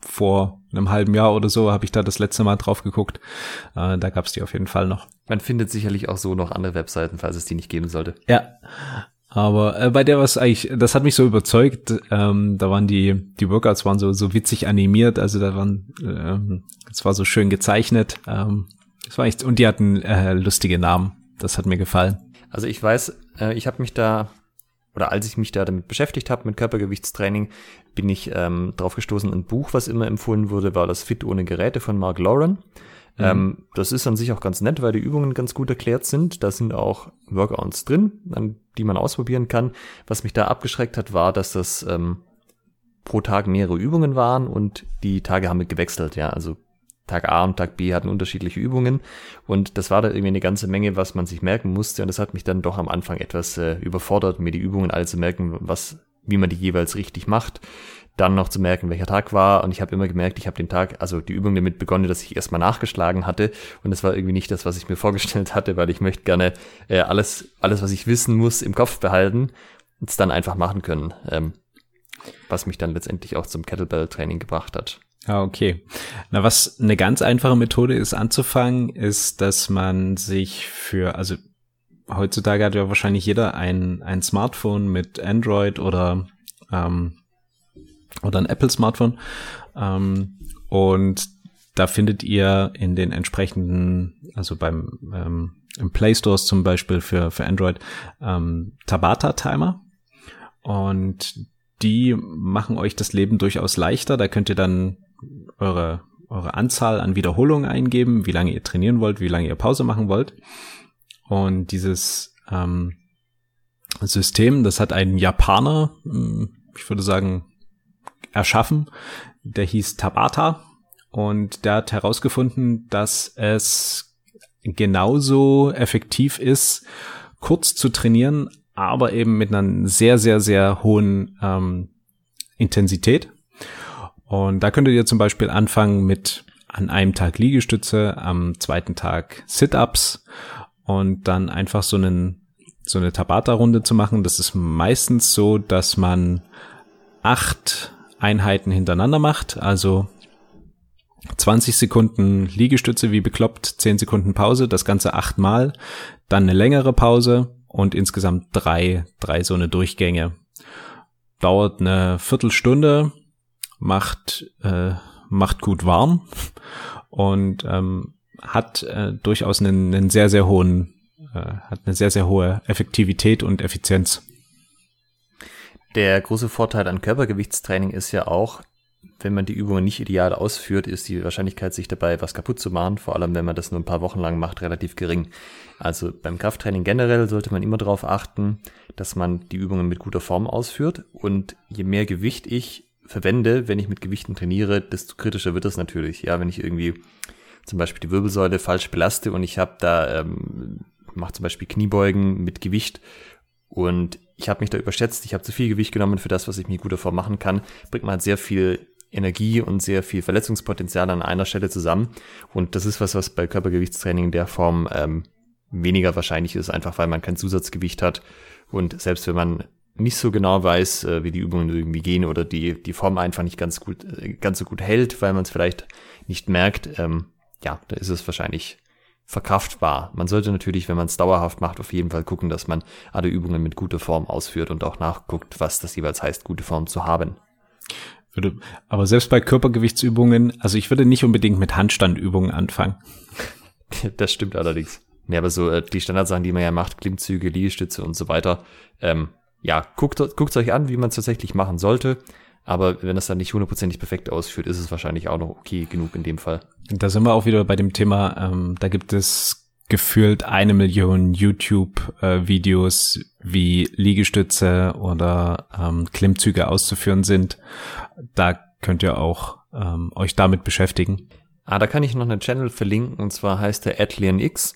vor einem halben Jahr oder so habe ich da das letzte Mal drauf geguckt. Äh, da gab es die auf jeden Fall noch. Man findet sicherlich auch so noch andere Webseiten, falls es die nicht geben sollte. Ja. Aber äh, bei der war es eigentlich, das hat mich so überzeugt. Ähm, da waren die die Workouts waren so so witzig animiert, also da waren, ähm, es war so schön gezeichnet. Ähm, das war echt und die hatten äh, lustige Namen. Das hat mir gefallen. Also ich weiß, äh, ich habe mich da oder als ich mich da damit beschäftigt habe mit Körpergewichtstraining, bin ich ähm, drauf gestoßen. Ein Buch, was immer empfohlen wurde, war das Fit ohne Geräte von Mark Lauren. Mhm. Ähm, das ist an sich auch ganz nett, weil die Übungen ganz gut erklärt sind. Da sind auch Workouts drin, an die man ausprobieren kann. Was mich da abgeschreckt hat, war, dass das ähm, pro Tag mehrere Übungen waren und die Tage haben gewechselt, ja. Also Tag A und Tag B hatten unterschiedliche Übungen und das war da irgendwie eine ganze Menge, was man sich merken musste und das hat mich dann doch am Anfang etwas äh, überfordert, mir die Übungen alle zu merken, was, wie man die jeweils richtig macht, dann noch zu merken, welcher Tag war und ich habe immer gemerkt, ich habe den Tag, also die Übung damit begonnen, dass ich erstmal nachgeschlagen hatte und das war irgendwie nicht das, was ich mir vorgestellt hatte, weil ich möchte gerne äh, alles, alles, was ich wissen muss, im Kopf behalten und es dann einfach machen können, ähm, was mich dann letztendlich auch zum Kettlebell-Training gebracht hat. Ah, okay. Na, was eine ganz einfache Methode ist anzufangen, ist, dass man sich für, also heutzutage hat ja wahrscheinlich jeder ein, ein Smartphone mit Android oder, ähm, oder ein Apple-Smartphone. Ähm, und da findet ihr in den entsprechenden, also beim ähm, im Play Stores zum Beispiel für, für Android, ähm, Tabata-Timer. Und die machen euch das Leben durchaus leichter. Da könnt ihr dann eure, eure Anzahl an Wiederholungen eingeben, wie lange ihr trainieren wollt, wie lange ihr Pause machen wollt. Und dieses ähm, System, das hat ein Japaner, hm, ich würde sagen, erschaffen. Der hieß Tabata und der hat herausgefunden, dass es genauso effektiv ist, kurz zu trainieren, aber eben mit einer sehr, sehr, sehr hohen ähm, Intensität. Und da könntet ihr zum Beispiel anfangen mit an einem Tag Liegestütze, am zweiten Tag Sit-Ups und dann einfach so einen so eine Tabata-Runde zu machen. Das ist meistens so, dass man acht Einheiten hintereinander macht, also 20 Sekunden Liegestütze wie bekloppt, 10 Sekunden Pause, das Ganze achtmal, dann eine längere Pause und insgesamt drei, drei so eine Durchgänge. Dauert eine Viertelstunde, macht, äh, macht gut warm und ähm, hat äh, durchaus einen, einen sehr, sehr hohen, äh, hat eine sehr, sehr hohe Effektivität und Effizienz. Der große Vorteil an Körpergewichtstraining ist ja auch, wenn man die Übungen nicht ideal ausführt, ist die Wahrscheinlichkeit, sich dabei was kaputt zu machen, vor allem wenn man das nur ein paar Wochen lang macht, relativ gering. Also beim Krafttraining generell sollte man immer darauf achten, dass man die Übungen mit guter Form ausführt und je mehr Gewicht ich verwende, wenn ich mit Gewichten trainiere, desto kritischer wird es natürlich. Ja, wenn ich irgendwie zum Beispiel die Wirbelsäule falsch belaste und ich habe da, ähm, mache zum Beispiel Kniebeugen mit Gewicht und ich habe mich da überschätzt, ich habe zu viel Gewicht genommen für das, was ich mir guter Form machen kann, bringt man halt sehr viel Energie und sehr viel Verletzungspotenzial an einer Stelle zusammen. Und das ist was, was bei Körpergewichtstraining in der Form ähm, weniger wahrscheinlich ist, einfach weil man kein Zusatzgewicht hat. Und selbst wenn man nicht so genau weiß, äh, wie die Übungen irgendwie gehen oder die, die Form einfach nicht ganz gut, äh, ganz so gut hält, weil man es vielleicht nicht merkt, ähm, ja, da ist es wahrscheinlich verkraftbar. Man sollte natürlich, wenn man es dauerhaft macht, auf jeden Fall gucken, dass man alle Übungen mit guter Form ausführt und auch nachguckt, was das jeweils heißt, gute Form zu haben. Würde, aber selbst bei Körpergewichtsübungen, also ich würde nicht unbedingt mit Handstandübungen anfangen. das stimmt allerdings. Ja, aber so äh, die Standardsachen, die man ja macht, Klimmzüge, Liegestütze und so weiter, ähm, ja, guckt, guckt euch an, wie man es tatsächlich machen sollte. Aber wenn das dann nicht hundertprozentig perfekt ausführt, ist es wahrscheinlich auch noch okay genug in dem Fall. Da sind wir auch wieder bei dem Thema, ähm, da gibt es gefühlt eine Million YouTube-Videos, äh, wie Liegestütze oder ähm, Klimmzüge auszuführen sind. Da könnt ihr auch ähm, euch damit beschäftigen. Ah, da kann ich noch einen Channel verlinken und zwar heißt der Atlian X.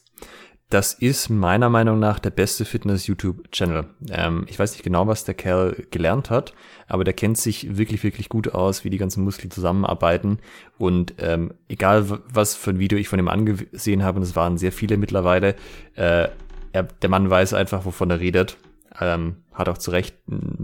Das ist meiner Meinung nach der beste Fitness-YouTube-Channel. Ähm, ich weiß nicht genau, was der Kerl gelernt hat, aber der kennt sich wirklich, wirklich gut aus, wie die ganzen Muskeln zusammenarbeiten. Und ähm, egal, was für ein Video ich von ihm angesehen habe, und es waren sehr viele mittlerweile, äh, er, der Mann weiß einfach, wovon er redet. Ähm, hat auch zu Recht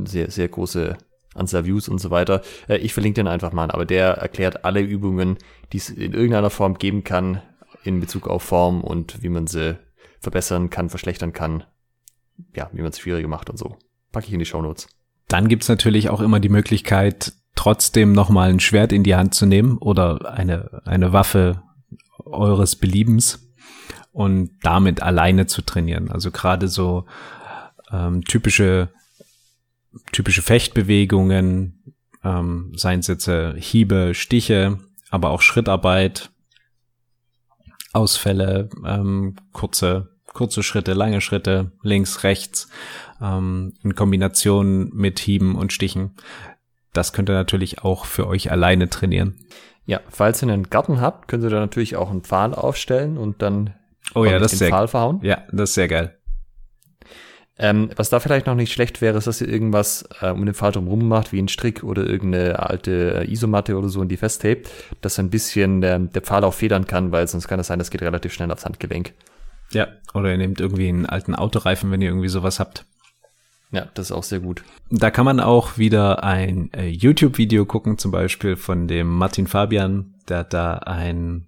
sehr, sehr große Anzahl Views und so weiter. Äh, ich verlinke den einfach mal, aber der erklärt alle Übungen, die es in irgendeiner Form geben kann in Bezug auf Form und wie man sie verbessern kann, verschlechtern kann. Ja, wie man es schwieriger macht und so. Packe ich in die Show Notes. Dann gibt's natürlich auch immer die Möglichkeit, trotzdem nochmal ein Schwert in die Hand zu nehmen oder eine, eine Waffe eures Beliebens und damit alleine zu trainieren. Also gerade so ähm, typische typische Fechtbewegungen, ähm, seien jetzt äh, Hiebe, Stiche, aber auch Schrittarbeit, Ausfälle, ähm, kurze kurze Schritte, lange Schritte, links, rechts, ähm, in Kombination mit Hieben und Stichen. Das könnt ihr natürlich auch für euch alleine trainieren. Ja, falls ihr einen Garten habt, könnt ihr da natürlich auch einen Pfahl aufstellen und dann oh ja, das den ist Pfahl verhauen. Ja, das ist sehr geil. Ähm, was da vielleicht noch nicht schlecht wäre, ist, dass ihr irgendwas äh, um den Pfahl drum macht, wie ein Strick oder irgendeine alte Isomatte oder so und die festtape, dass ein bisschen der, der Pfahl auch federn kann, weil sonst kann es sein, das geht relativ schnell aufs Handgelenk. Ja, oder ihr nehmt irgendwie einen alten Autoreifen, wenn ihr irgendwie sowas habt. Ja, das ist auch sehr gut. Da kann man auch wieder ein äh, YouTube-Video gucken, zum Beispiel von dem Martin Fabian. Der hat da ein,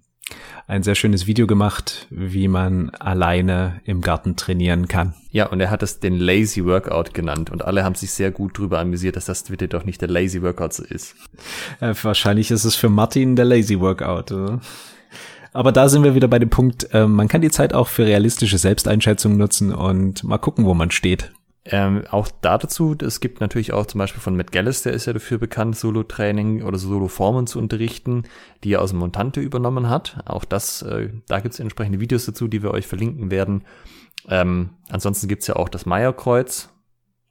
ein sehr schönes Video gemacht, wie man alleine im Garten trainieren kann. Ja, und er hat es den Lazy Workout genannt und alle haben sich sehr gut drüber amüsiert, dass das bitte doch nicht der Lazy Workout ist. Äh, wahrscheinlich ist es für Martin der Lazy Workout. Oder? Aber da sind wir wieder bei dem Punkt, äh, man kann die Zeit auch für realistische Selbsteinschätzung nutzen und mal gucken, wo man steht. Ähm, auch dazu, es gibt natürlich auch zum Beispiel von Matt Gallis, der ist ja dafür bekannt, Solo-Training oder Solo-Formen zu unterrichten, die er aus dem Montante übernommen hat. Auch das, äh, da gibt es entsprechende Videos dazu, die wir euch verlinken werden. Ähm, ansonsten gibt's ja auch das Meierkreuz.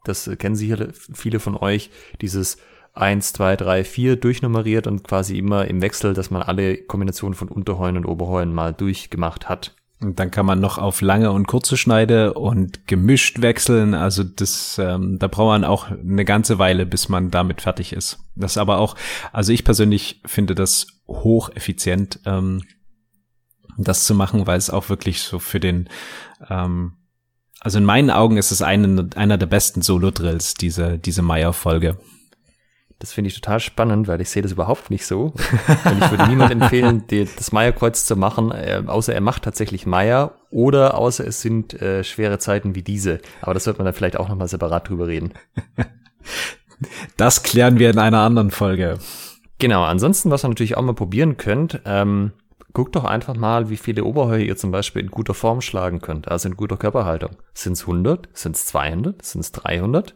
Das äh, kennen sicher viele von euch. Dieses eins, zwei, drei, vier durchnummeriert und quasi immer im Wechsel, dass man alle Kombinationen von Unterheulen und Oberheulen mal durchgemacht hat. Und dann kann man noch auf lange und kurze Schneide und gemischt wechseln. Also das, ähm, da braucht man auch eine ganze Weile, bis man damit fertig ist. Das aber auch, also ich persönlich finde das hocheffizient, ähm, das zu machen, weil es auch wirklich so für den, ähm, also in meinen Augen ist es eine, einer der besten Solo-Drills, diese, diese Meier-Folge. Das finde ich total spannend, weil ich sehe das überhaupt nicht so. Und ich würde niemand empfehlen, die, das Meierkreuz zu machen, äh, außer er macht tatsächlich Meier oder außer es sind äh, schwere Zeiten wie diese. Aber das wird man dann vielleicht auch nochmal separat drüber reden. Das klären wir in einer anderen Folge. Genau, ansonsten, was ihr natürlich auch mal probieren könnt, ähm, guckt doch einfach mal, wie viele Oberheuer ihr zum Beispiel in guter Form schlagen könnt, also in guter Körperhaltung. Sind es 100? Sind es 200? Sind es 300?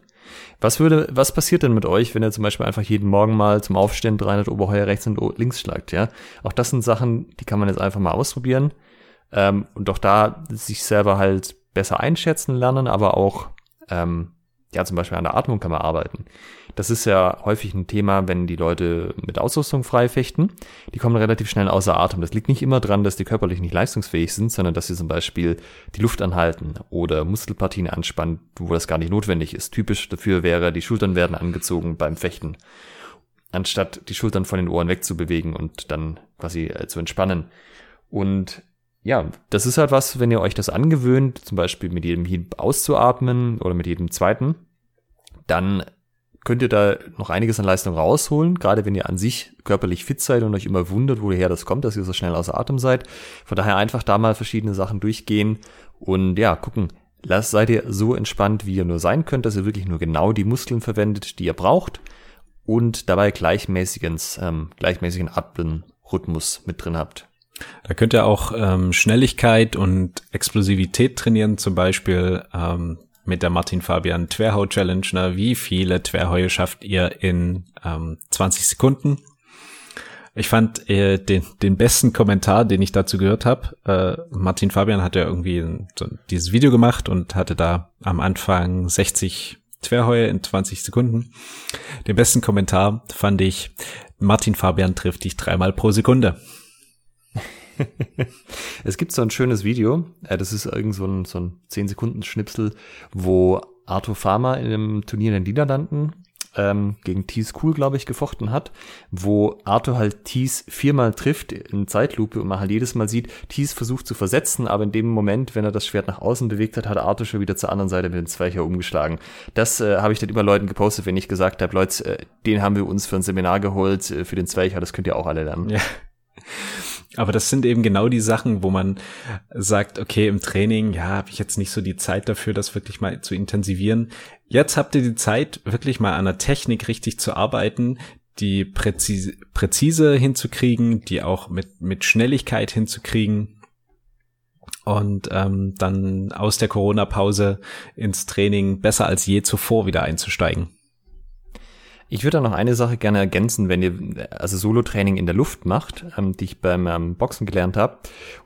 Was würde, was passiert denn mit euch, wenn ihr zum Beispiel einfach jeden Morgen mal zum Aufstehen 300 Oberheuer rechts und links schlagt, ja? Auch das sind Sachen, die kann man jetzt einfach mal ausprobieren. Ähm, und doch da sich selber halt besser einschätzen lernen, aber auch, ähm, ja, zum Beispiel an der Atmung kann man arbeiten. Das ist ja häufig ein Thema, wenn die Leute mit Ausrüstung frei fechten. Die kommen relativ schnell außer Atem. Das liegt nicht immer dran, dass die körperlich nicht leistungsfähig sind, sondern dass sie zum Beispiel die Luft anhalten oder Muskelpartien anspannen, wo das gar nicht notwendig ist. Typisch dafür wäre, die Schultern werden angezogen beim Fechten, anstatt die Schultern von den Ohren wegzubewegen und dann quasi äh, zu entspannen. Und ja, das ist halt was, wenn ihr euch das angewöhnt, zum Beispiel mit jedem Hieb auszuatmen oder mit jedem zweiten, dann könnt ihr da noch einiges an Leistung rausholen, gerade wenn ihr an sich körperlich fit seid und euch immer wundert, woher das kommt, dass ihr so schnell außer Atem seid. Von daher einfach da mal verschiedene Sachen durchgehen und ja, gucken, lasst, seid ihr so entspannt, wie ihr nur sein könnt, dass ihr wirklich nur genau die Muskeln verwendet, die ihr braucht und dabei gleichmäßigen, ähm, gleichmäßigen Atemrhythmus mit drin habt. Da könnt ihr auch ähm, Schnelligkeit und Explosivität trainieren, zum Beispiel ähm, mit der Martin Fabian Twerhau Challenge. Ne? Wie viele Twerheue schafft ihr in ähm, 20 Sekunden? Ich fand äh, den, den besten Kommentar, den ich dazu gehört habe. Äh, Martin Fabian hat ja irgendwie so dieses Video gemacht und hatte da am Anfang 60 Twerheue in 20 Sekunden. Den besten Kommentar fand ich, Martin Fabian trifft dich dreimal pro Sekunde. es gibt so ein schönes Video, äh, das ist irgend so ein, so ein 10-Sekunden-Schnipsel, wo Arthur Farmer in einem Turnier in den Niederlanden ähm, gegen Thies Cool, glaube ich, gefochten hat, wo Arthur halt Thies viermal trifft in Zeitlupe und man halt jedes Mal sieht, Thies versucht zu versetzen, aber in dem Moment, wenn er das Schwert nach außen bewegt hat, hat Arthur schon wieder zur anderen Seite mit dem Zweicher umgeschlagen. Das äh, habe ich dann immer Leuten gepostet, wenn ich gesagt habe, Leute, äh, den haben wir uns für ein Seminar geholt, äh, für den Zweicher, das könnt ihr auch alle lernen. Ja. Aber das sind eben genau die Sachen, wo man sagt, okay, im Training, ja, habe ich jetzt nicht so die Zeit dafür, das wirklich mal zu intensivieren. Jetzt habt ihr die Zeit, wirklich mal an der Technik richtig zu arbeiten, die präzise, präzise hinzukriegen, die auch mit, mit Schnelligkeit hinzukriegen und ähm, dann aus der Corona-Pause ins Training besser als je zuvor wieder einzusteigen. Ich würde da noch eine Sache gerne ergänzen, wenn ihr also Solo-Training in der Luft macht, ähm, die ich beim ähm, Boxen gelernt habe.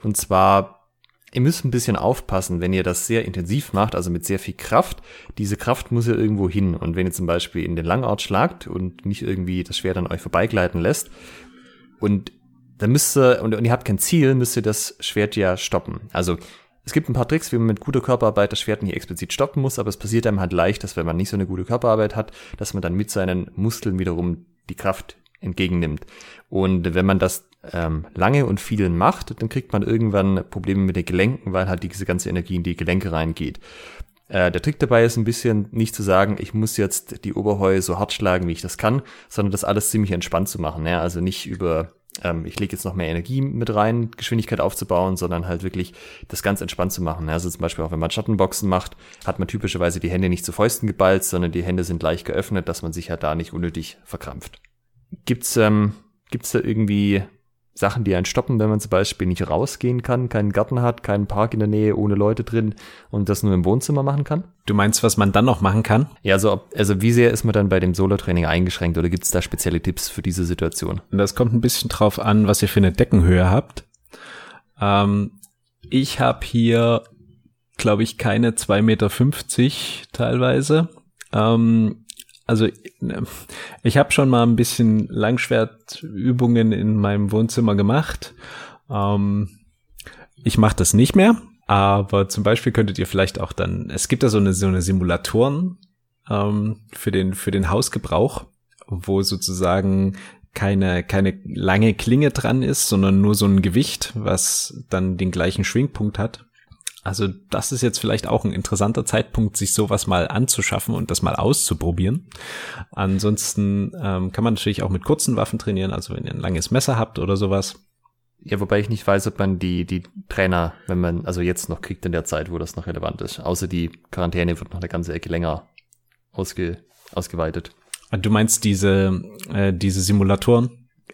Und zwar, ihr müsst ein bisschen aufpassen, wenn ihr das sehr intensiv macht, also mit sehr viel Kraft. Diese Kraft muss ja irgendwo hin. Und wenn ihr zum Beispiel in den Langort schlagt und nicht irgendwie das Schwert an euch vorbeigleiten lässt und dann müsst ihr, und, und ihr habt kein Ziel, müsst ihr das Schwert ja stoppen. Also es gibt ein paar Tricks, wie man mit guter Körperarbeit das Schwert nicht explizit stoppen muss, aber es passiert einem halt leicht, dass wenn man nicht so eine gute Körperarbeit hat, dass man dann mit seinen Muskeln wiederum die Kraft entgegennimmt. Und wenn man das ähm, lange und vielen macht, dann kriegt man irgendwann Probleme mit den Gelenken, weil halt diese ganze Energie in die Gelenke reingeht. Äh, der Trick dabei ist ein bisschen nicht zu sagen, ich muss jetzt die Oberheue so hart schlagen, wie ich das kann, sondern das alles ziemlich entspannt zu machen. Ja? Also nicht über ähm, ich lege jetzt noch mehr Energie mit rein, Geschwindigkeit aufzubauen, sondern halt wirklich das ganz entspannt zu machen. Also zum Beispiel auch wenn man Schattenboxen macht, hat man typischerweise die Hände nicht zu Fäusten geballt, sondern die Hände sind leicht geöffnet, dass man sich halt da nicht unnötig verkrampft. Gibt's ähm, gibt's da irgendwie Sachen, die einen stoppen, wenn man zum Beispiel nicht rausgehen kann, keinen Garten hat, keinen Park in der Nähe ohne Leute drin und das nur im Wohnzimmer machen kann? Du meinst, was man dann noch machen kann? Ja, also, also wie sehr ist man dann bei dem Solo-Training eingeschränkt oder gibt es da spezielle Tipps für diese Situation? Das kommt ein bisschen drauf an, was ihr für eine Deckenhöhe habt. Ähm, ich habe hier, glaube ich, keine 2,50 Meter teilweise. Ähm, also ich habe schon mal ein bisschen Langschwertübungen in meinem Wohnzimmer gemacht. Ähm, ich mache das nicht mehr, aber zum Beispiel könntet ihr vielleicht auch dann, es gibt da so eine, so eine Simulatoren ähm, für den für den Hausgebrauch, wo sozusagen keine keine lange Klinge dran ist, sondern nur so ein Gewicht, was dann den gleichen Schwingpunkt hat. Also das ist jetzt vielleicht auch ein interessanter Zeitpunkt, sich sowas mal anzuschaffen und das mal auszuprobieren. Ansonsten ähm, kann man natürlich auch mit kurzen Waffen trainieren, also wenn ihr ein langes Messer habt oder sowas. Ja, wobei ich nicht weiß, ob man die, die Trainer, wenn man also jetzt noch kriegt in der Zeit, wo das noch relevant ist. Außer die Quarantäne wird noch eine ganze Ecke länger ausge, ausgeweitet. Du meinst diese, äh, diese Simulatoren?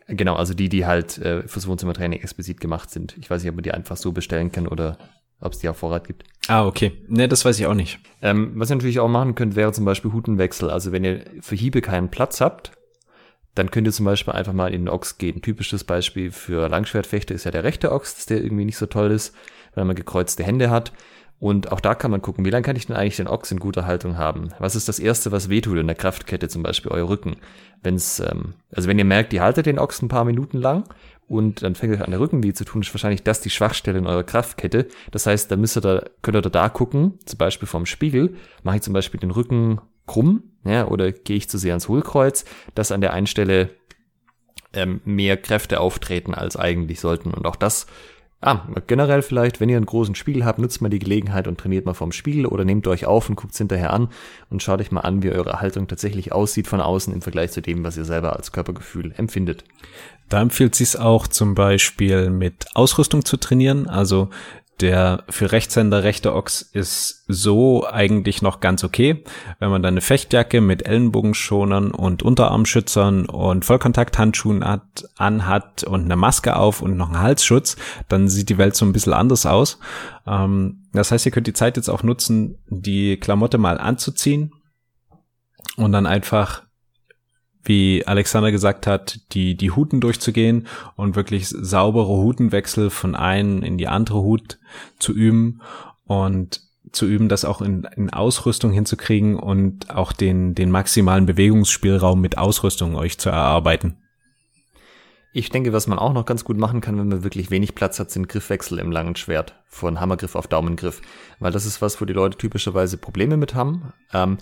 Genau, also die, die halt äh, fürs Wohnzimmertraining explizit gemacht sind. Ich weiß nicht, ob man die einfach so bestellen kann oder ob es die auf Vorrat gibt. Ah, okay. Ne, das weiß ich auch nicht. Ähm, was ihr natürlich auch machen könnt, wäre zum Beispiel Hutenwechsel. Also wenn ihr für Hiebe keinen Platz habt, dann könnt ihr zum Beispiel einfach mal in den Ochs gehen. Typisches Beispiel für Langschwertfechter ist ja der rechte Ochs, dass der irgendwie nicht so toll ist, weil man gekreuzte Hände hat. Und auch da kann man gucken, wie lange kann ich denn eigentlich den Ochs in guter Haltung haben? Was ist das Erste, was wehtut in der Kraftkette, zum Beispiel euer Rücken? Wenn's, ähm, also wenn ihr merkt, ihr haltet den Ochs ein paar Minuten lang und dann fängt euch an der Rücken zu tun, ist wahrscheinlich das die Schwachstelle in eurer Kraftkette. Das heißt, da müsst ihr da, könnt ihr da gucken, zum Beispiel vom Spiegel, mache ich zum Beispiel den Rücken krumm, ja, oder gehe ich zu sehr ans Hohlkreuz, dass an der einen Stelle ähm, mehr Kräfte auftreten als eigentlich sollten. Und auch das Ah, generell vielleicht, wenn ihr einen großen Spiegel habt, nutzt mal die Gelegenheit und trainiert mal vorm Spiegel oder nehmt euch auf und guckt hinterher an und schaut euch mal an, wie eure Haltung tatsächlich aussieht von außen im Vergleich zu dem, was ihr selber als Körpergefühl empfindet. Da empfiehlt sich auch zum Beispiel mit Ausrüstung zu trainieren. Also der für Rechtshänder rechte Ochs ist so eigentlich noch ganz okay. Wenn man dann eine Fechtjacke mit Ellenbogenschonern und Unterarmschützern und Vollkontakthandschuhen hat, anhat und eine Maske auf und noch einen Halsschutz, dann sieht die Welt so ein bisschen anders aus. Ähm, das heißt, ihr könnt die Zeit jetzt auch nutzen, die Klamotte mal anzuziehen und dann einfach wie Alexander gesagt hat, die, die Huten durchzugehen und wirklich saubere Hutenwechsel von einen in die andere Hut zu üben und zu üben, das auch in, in Ausrüstung hinzukriegen und auch den, den maximalen Bewegungsspielraum mit Ausrüstung euch zu erarbeiten. Ich denke, was man auch noch ganz gut machen kann, wenn man wirklich wenig Platz hat, sind Griffwechsel im langen Schwert. Von Hammergriff auf Daumengriff. Weil das ist was, wo die Leute typischerweise Probleme mit haben. Ähm,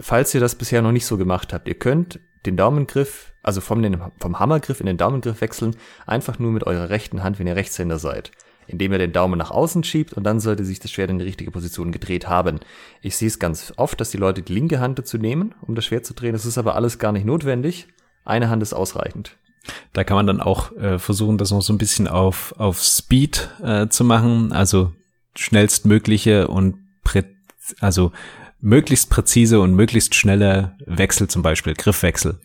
falls ihr das bisher noch nicht so gemacht habt, ihr könnt den Daumengriff, also vom, den, vom Hammergriff in den Daumengriff wechseln, einfach nur mit eurer rechten Hand, wenn ihr Rechtshänder seid. Indem ihr den Daumen nach außen schiebt und dann sollte sich das Schwert in die richtige Position gedreht haben. Ich sehe es ganz oft, dass die Leute die linke Hand dazu nehmen, um das Schwert zu drehen. Das ist aber alles gar nicht notwendig. Eine Hand ist ausreichend. Da kann man dann auch äh, versuchen, das noch so ein bisschen auf, auf Speed äh, zu machen, also schnellstmögliche und prä also möglichst präzise und möglichst schnelle Wechsel zum Beispiel, Griffwechsel.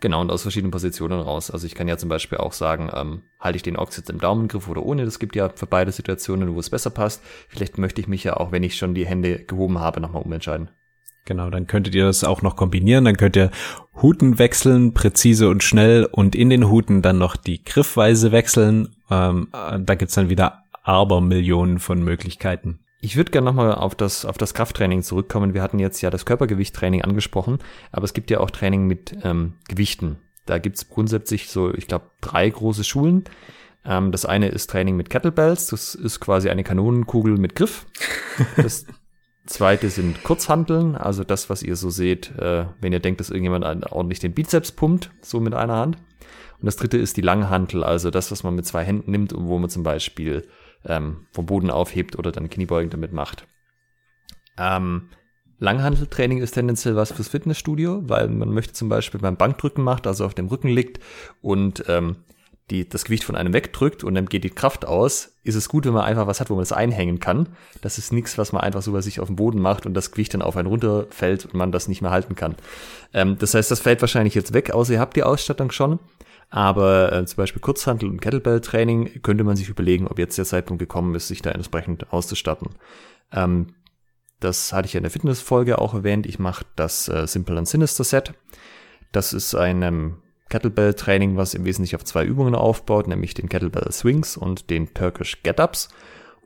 Genau, und aus verschiedenen Positionen raus. Also ich kann ja zum Beispiel auch sagen, ähm, halte ich den Ochs jetzt im Daumengriff oder ohne. Das gibt ja für beide Situationen, wo es besser passt. Vielleicht möchte ich mich ja auch, wenn ich schon die Hände gehoben habe, nochmal umentscheiden. Genau, dann könntet ihr das auch noch kombinieren. Dann könnt ihr Huten wechseln, präzise und schnell und in den Huten dann noch die Griffweise wechseln. Ähm, äh, da gibt's dann wieder Abermillionen von Möglichkeiten. Ich würde gerne nochmal auf das, auf das Krafttraining zurückkommen. Wir hatten jetzt ja das Körpergewichttraining angesprochen, aber es gibt ja auch Training mit ähm, Gewichten. Da gibt's grundsätzlich so, ich glaube, drei große Schulen. Ähm, das eine ist Training mit Kettlebells, das ist quasi eine Kanonenkugel mit Griff. Das zweite sind Kurzhanteln, also das, was ihr so seht, äh, wenn ihr denkt, dass irgendjemand ordentlich den Bizeps pumpt, so mit einer Hand. Und das dritte ist die Langhantel, also das, was man mit zwei Händen nimmt und wo man zum Beispiel ähm, vom Boden aufhebt oder dann Kniebeugen damit macht. Ähm, Langhanteltraining ist tendenziell was fürs Fitnessstudio, weil man möchte zum Beispiel beim Bankdrücken macht, also auf dem Rücken liegt und ähm, die, das Gewicht von einem wegdrückt und dann geht die Kraft aus, ist es gut, wenn man einfach was hat, wo man das einhängen kann. Das ist nichts, was man einfach so bei sich auf dem Boden macht und das Gewicht dann auf einen runterfällt und man das nicht mehr halten kann. Ähm, das heißt, das fällt wahrscheinlich jetzt weg, außer ihr habt die Ausstattung schon. Aber äh, zum Beispiel Kurzhandel und Kettlebell-Training könnte man sich überlegen, ob jetzt der Zeitpunkt gekommen ist, sich da entsprechend auszustatten. Ähm, das hatte ich ja in der Fitnessfolge auch erwähnt. Ich mache das äh, Simple and Sinister Set. Das ist ein ähm, Kettlebell-Training, was im Wesentlichen auf zwei Übungen aufbaut, nämlich den Kettlebell Swings und den Turkish Get-Ups.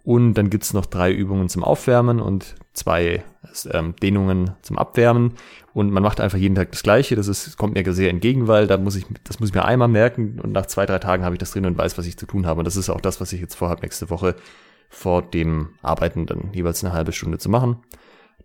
Und dann gibt's noch drei Übungen zum Aufwärmen und zwei ähm, Dehnungen zum Abwärmen. Und man macht einfach jeden Tag das Gleiche. Das ist, kommt mir sehr entgegen, weil da muss ich, das muss ich mir einmal merken und nach zwei, drei Tagen habe ich das drin und weiß, was ich zu tun habe. Und das ist auch das, was ich jetzt vorhabe, nächste Woche vor dem Arbeiten dann jeweils eine halbe Stunde zu machen.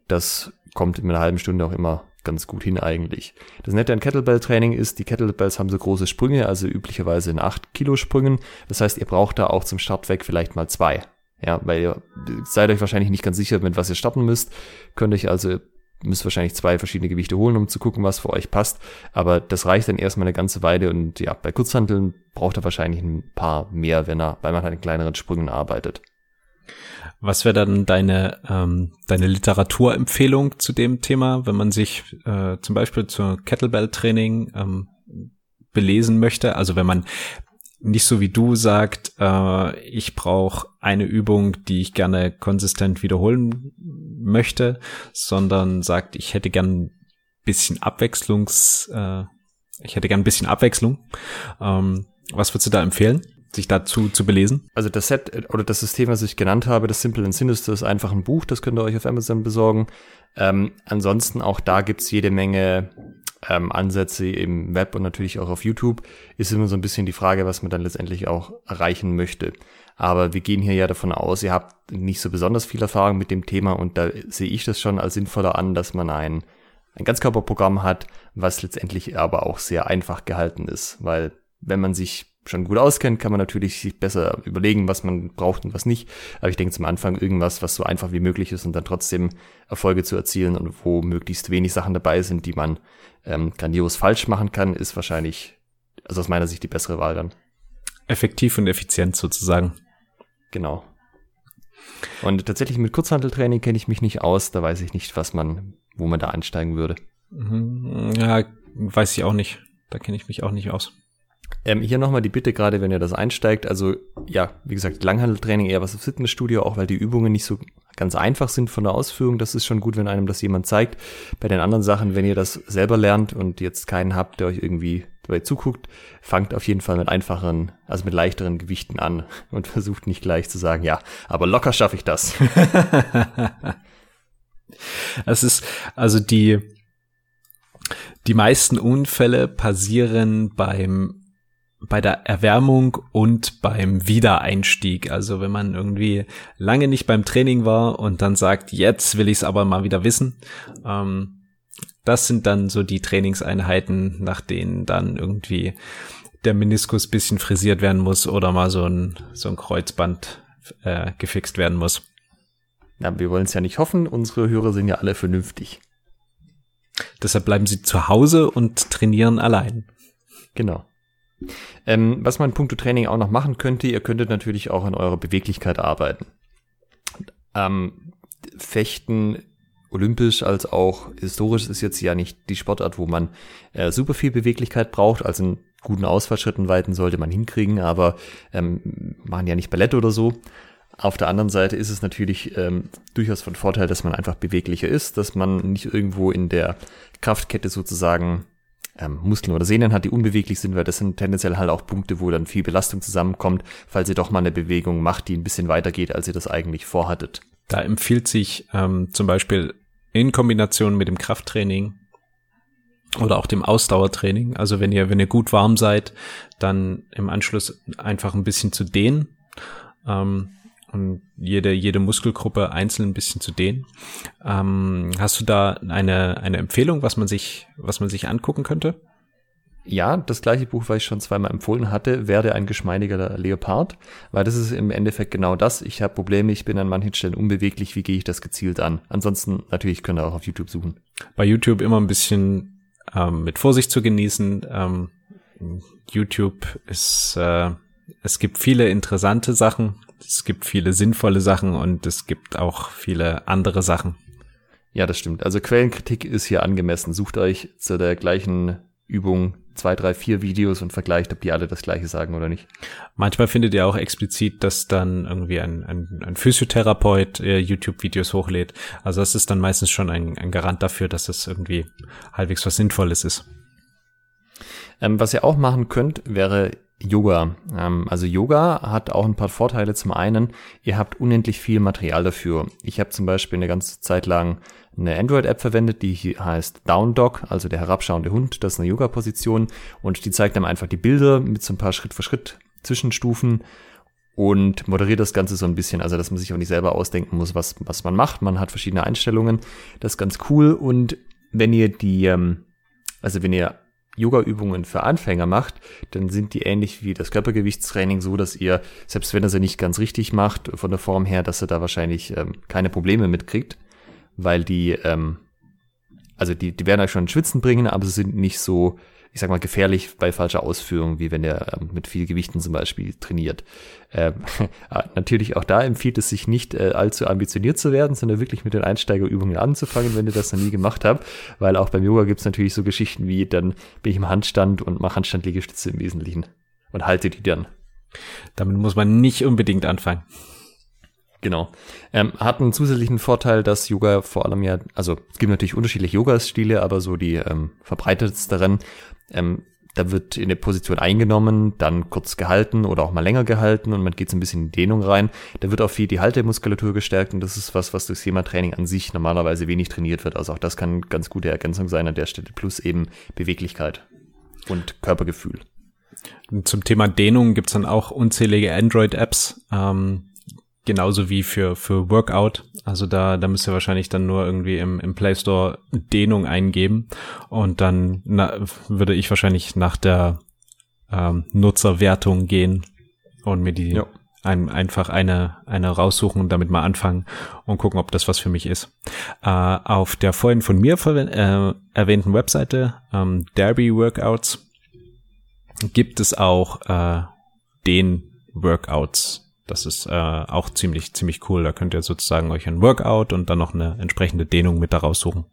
Das kommt in einer halben Stunde auch immer ganz gut hin eigentlich. Das Nette an Kettlebell-Training ist, die Kettlebells haben so große Sprünge, also üblicherweise in 8 Kilo Sprüngen. Das heißt, ihr braucht da auch zum Start weg vielleicht mal zwei. Ja, weil ihr seid euch wahrscheinlich nicht ganz sicher, mit was ihr starten müsst. Könnt euch also, müsst wahrscheinlich zwei verschiedene Gewichte holen, um zu gucken, was für euch passt. Aber das reicht dann erstmal eine ganze Weile und ja, bei Kurzhanteln braucht er wahrscheinlich ein paar mehr, wenn er, weil man halt in kleineren Sprüngen arbeitet. Was wäre dann deine, ähm, deine Literaturempfehlung zu dem Thema, wenn man sich äh, zum Beispiel zur Kettlebell-Training ähm, belesen möchte? Also wenn man nicht so wie du sagt, äh, ich brauche eine Übung, die ich gerne konsistent wiederholen möchte, sondern sagt, ich hätte gern bisschen Abwechslungs, äh, ich hätte gern ein bisschen Abwechslung. Ähm, was würdest du da empfehlen? sich dazu zu belesen? Also das Set äh, oder das System, was ich genannt habe, das Simple and Sinister, ist einfach ein Buch, das könnt ihr euch auf Amazon besorgen. Ähm, ansonsten auch da gibt's jede Menge ähm, Ansätze im Web und natürlich auch auf YouTube. Ist immer so ein bisschen die Frage, was man dann letztendlich auch erreichen möchte. Aber wir gehen hier ja davon aus, ihr habt nicht so besonders viel Erfahrung mit dem Thema und da sehe ich das schon als sinnvoller an, dass man ein, ein Ganzkörperprogramm hat, was letztendlich aber auch sehr einfach gehalten ist, weil wenn man sich schon gut auskennt, kann man natürlich sich besser überlegen, was man braucht und was nicht. Aber ich denke zum Anfang irgendwas, was so einfach wie möglich ist und dann trotzdem Erfolge zu erzielen und wo möglichst wenig Sachen dabei sind, die man ähm, grandios falsch machen kann, ist wahrscheinlich, also aus meiner Sicht die bessere Wahl dann. Effektiv und effizient sozusagen. Genau. Und tatsächlich mit Kurzhanteltraining kenne ich mich nicht aus, da weiß ich nicht, was man, wo man da einsteigen würde. Mhm. Ja, weiß ich auch nicht. Da kenne ich mich auch nicht aus. Ähm, hier nochmal die Bitte, gerade wenn ihr das einsteigt, also ja, wie gesagt, Langhandeltraining eher was im Fitnessstudio, auch weil die Übungen nicht so ganz einfach sind von der Ausführung. Das ist schon gut, wenn einem das jemand zeigt. Bei den anderen Sachen, wenn ihr das selber lernt und jetzt keinen habt, der euch irgendwie dabei zuguckt, fangt auf jeden Fall mit einfacheren, also mit leichteren Gewichten an und versucht nicht gleich zu sagen, ja, aber locker schaffe ich das. Es ist, also die, die meisten Unfälle passieren beim bei der Erwärmung und beim Wiedereinstieg. Also wenn man irgendwie lange nicht beim Training war und dann sagt, jetzt will ich es aber mal wieder wissen. Ähm, das sind dann so die Trainingseinheiten, nach denen dann irgendwie der Meniskus bisschen frisiert werden muss oder mal so ein, so ein Kreuzband äh, gefixt werden muss. Na, wir wollen es ja nicht hoffen, unsere Hörer sind ja alle vernünftig. Deshalb bleiben sie zu Hause und trainieren allein. Genau. Ähm, was man in puncto Training auch noch machen könnte, ihr könntet natürlich auch an eurer Beweglichkeit arbeiten. Ähm, Fechten, olympisch als auch historisch, ist jetzt ja nicht die Sportart, wo man äh, super viel Beweglichkeit braucht. Also einen guten Ausfallschritten weiten sollte man hinkriegen, aber ähm, machen ja nicht Ballett oder so. Auf der anderen Seite ist es natürlich ähm, durchaus von Vorteil, dass man einfach beweglicher ist, dass man nicht irgendwo in der Kraftkette sozusagen ähm, Muskeln oder Sehnen hat, die unbeweglich sind, weil das sind tendenziell halt auch Punkte, wo dann viel Belastung zusammenkommt, falls ihr doch mal eine Bewegung macht, die ein bisschen weiter geht, als ihr das eigentlich vorhattet. Da empfiehlt sich ähm, zum Beispiel in Kombination mit dem Krafttraining oder auch dem Ausdauertraining. Also wenn ihr, wenn ihr gut warm seid, dann im Anschluss einfach ein bisschen zu dehnen. Ähm, und jede, jede Muskelgruppe einzeln ein bisschen zu dehnen. Ähm, hast du da eine, eine Empfehlung, was man sich, was man sich angucken könnte? Ja, das gleiche Buch, was ich schon zweimal empfohlen hatte, werde ein geschmeidiger Leopard, weil das ist im Endeffekt genau das. Ich habe Probleme, ich bin an manchen Stellen unbeweglich, wie gehe ich das gezielt an? Ansonsten natürlich könnt ihr auch auf YouTube suchen. Bei YouTube immer ein bisschen ähm, mit Vorsicht zu genießen. Ähm, YouTube ist, äh, es gibt viele interessante Sachen, es gibt viele sinnvolle Sachen und es gibt auch viele andere Sachen. Ja, das stimmt. Also Quellenkritik ist hier angemessen. Sucht euch zu der gleichen Übung zwei, drei, vier Videos und vergleicht, ob die alle das gleiche sagen oder nicht. Manchmal findet ihr auch explizit, dass dann irgendwie ein, ein, ein Physiotherapeut äh, YouTube-Videos hochlädt. Also das ist dann meistens schon ein, ein Garant dafür, dass es irgendwie halbwegs was Sinnvolles ist. Ähm, was ihr auch machen könnt, wäre Yoga. Ähm, also Yoga hat auch ein paar Vorteile. Zum einen, ihr habt unendlich viel Material dafür. Ich habe zum Beispiel eine ganze Zeit lang eine Android-App verwendet, die heißt Down Dog, also der herabschauende Hund. Das ist eine Yoga-Position und die zeigt einem einfach die Bilder mit so ein paar Schritt für Schritt Zwischenstufen und moderiert das Ganze so ein bisschen, also dass man sich auch nicht selber ausdenken muss, was, was man macht. Man hat verschiedene Einstellungen. Das ist ganz cool. Und wenn ihr die, ähm, also wenn ihr Yoga-Übungen für Anfänger macht, dann sind die ähnlich wie das Körpergewichtstraining so, dass ihr, selbst wenn ihr sie nicht ganz richtig macht, von der Form her, dass ihr da wahrscheinlich ähm, keine Probleme mitkriegt, weil die, ähm, also die, die werden euch schon Schwitzen bringen, aber sie sind nicht so, ich sag mal, gefährlich bei falscher Ausführung, wie wenn ihr ähm, mit viel Gewichten zum Beispiel trainiert. Ähm, ah, natürlich auch da empfiehlt es sich nicht äh, allzu ambitioniert zu werden, sondern wirklich mit den Einsteigerübungen anzufangen, wenn ihr das noch nie gemacht habt, weil auch beim Yoga gibt es natürlich so Geschichten wie, dann bin ich im Handstand und mache Handstandliegestütze im Wesentlichen und halte die dann. Damit muss man nicht unbedingt anfangen. Genau. Ähm, hat einen zusätzlichen Vorteil, dass Yoga vor allem ja, also es gibt natürlich unterschiedliche Yoga-Stile, aber so die ähm, verbreitetsten ähm, da wird in der Position eingenommen, dann kurz gehalten oder auch mal länger gehalten und man geht so ein bisschen in Dehnung rein. Da wird auch viel die Haltemuskulatur gestärkt und das ist was, was durchs Thema-Training an sich normalerweise wenig trainiert wird. Also auch das kann ganz gute Ergänzung sein an der Stelle. Plus eben Beweglichkeit und Körpergefühl. Zum Thema Dehnung gibt's dann auch unzählige Android-Apps. Ähm, genauso wie für, für Workout. Also da, da müsst ihr wahrscheinlich dann nur irgendwie im, im Play Store Dehnung eingeben und dann na, würde ich wahrscheinlich nach der ähm, Nutzerwertung gehen und mir die ja. ein, einfach eine, eine raussuchen und damit mal anfangen und gucken, ob das was für mich ist. Äh, auf der vorhin von mir äh, erwähnten Webseite ähm, Derby Workouts gibt es auch äh, den Workouts das ist äh, auch ziemlich, ziemlich cool. Da könnt ihr sozusagen euch ein Workout und dann noch eine entsprechende Dehnung mit daraus suchen.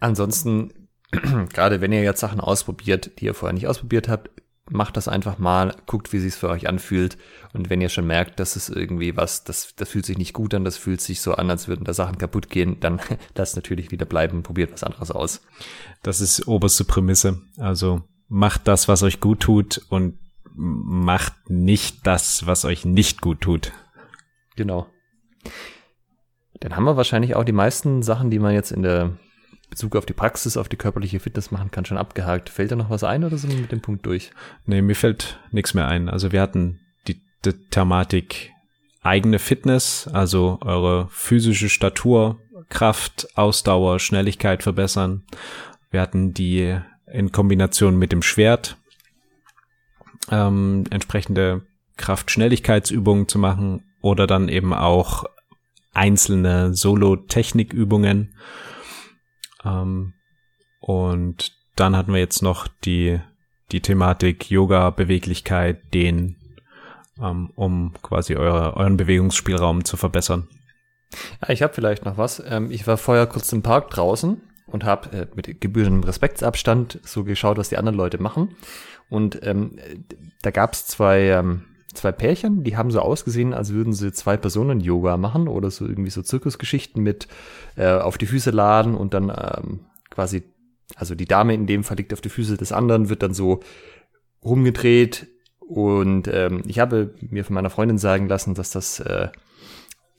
Ansonsten, gerade wenn ihr jetzt Sachen ausprobiert, die ihr vorher nicht ausprobiert habt, macht das einfach mal, guckt, wie sich's für euch anfühlt. Und wenn ihr schon merkt, dass es irgendwie was, das, das fühlt sich nicht gut an, das fühlt sich so an, als würden da Sachen kaputt gehen, dann lasst natürlich wieder bleiben probiert was anderes aus. Das ist oberste Prämisse. Also macht das, was euch gut tut und macht nicht das, was euch nicht gut tut. Genau. Dann haben wir wahrscheinlich auch die meisten Sachen, die man jetzt in der Bezug auf die Praxis, auf die körperliche Fitness machen kann, schon abgehakt. Fällt da noch was ein oder sind wir mit dem Punkt durch? Nee, mir fällt nichts mehr ein. Also wir hatten die, die Thematik eigene Fitness, also eure physische Statur, Kraft, Ausdauer, Schnelligkeit verbessern. Wir hatten die in Kombination mit dem Schwert ähm, entsprechende Kraft-Schnelligkeitsübungen zu machen oder dann eben auch einzelne Solo-Technikübungen. Ähm, und dann hatten wir jetzt noch die, die Thematik Yoga, Beweglichkeit, den, ähm, um quasi eure, euren Bewegungsspielraum zu verbessern. Ja, ich habe vielleicht noch was. Ähm, ich war vorher kurz im Park draußen und habe äh, mit gebührendem Respektsabstand so geschaut, was die anderen Leute machen. Und ähm, da gab es zwei, ähm, zwei Pärchen, die haben so ausgesehen, als würden sie zwei Personen Yoga machen oder so irgendwie so Zirkusgeschichten mit äh, auf die Füße laden und dann ähm, quasi, also die Dame in dem Fall liegt auf die Füße des anderen, wird dann so rumgedreht und ähm, ich habe mir von meiner Freundin sagen lassen, dass das äh,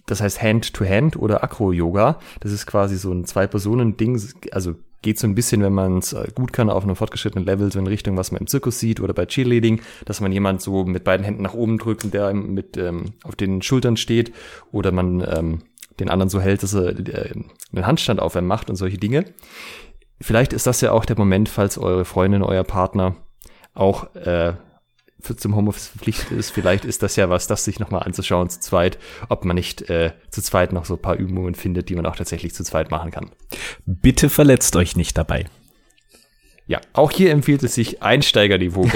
das heißt Hand-to-Hand -Hand oder Acro-Yoga. Das ist quasi so ein Zwei-Personen-Ding, also geht so ein bisschen, wenn man es äh, gut kann, auf einem fortgeschrittenen Level, so in Richtung, was man im Zirkus sieht oder bei Cheerleading, dass man jemand so mit beiden Händen nach oben drückt und der mit ähm, auf den Schultern steht oder man ähm, den anderen so hält, dass er äh, einen Handstand auf einem macht und solche Dinge. Vielleicht ist das ja auch der Moment, falls eure Freundin, euer Partner auch äh, für zum Homeoffice verpflichtet ist. Vielleicht ist das ja was, das sich nochmal anzuschauen zu zweit, ob man nicht äh, zu zweit noch so ein paar Übungen findet, die man auch tatsächlich zu zweit machen kann. Bitte verletzt euch nicht dabei. Ja, auch hier empfiehlt es sich Einsteigerniveau.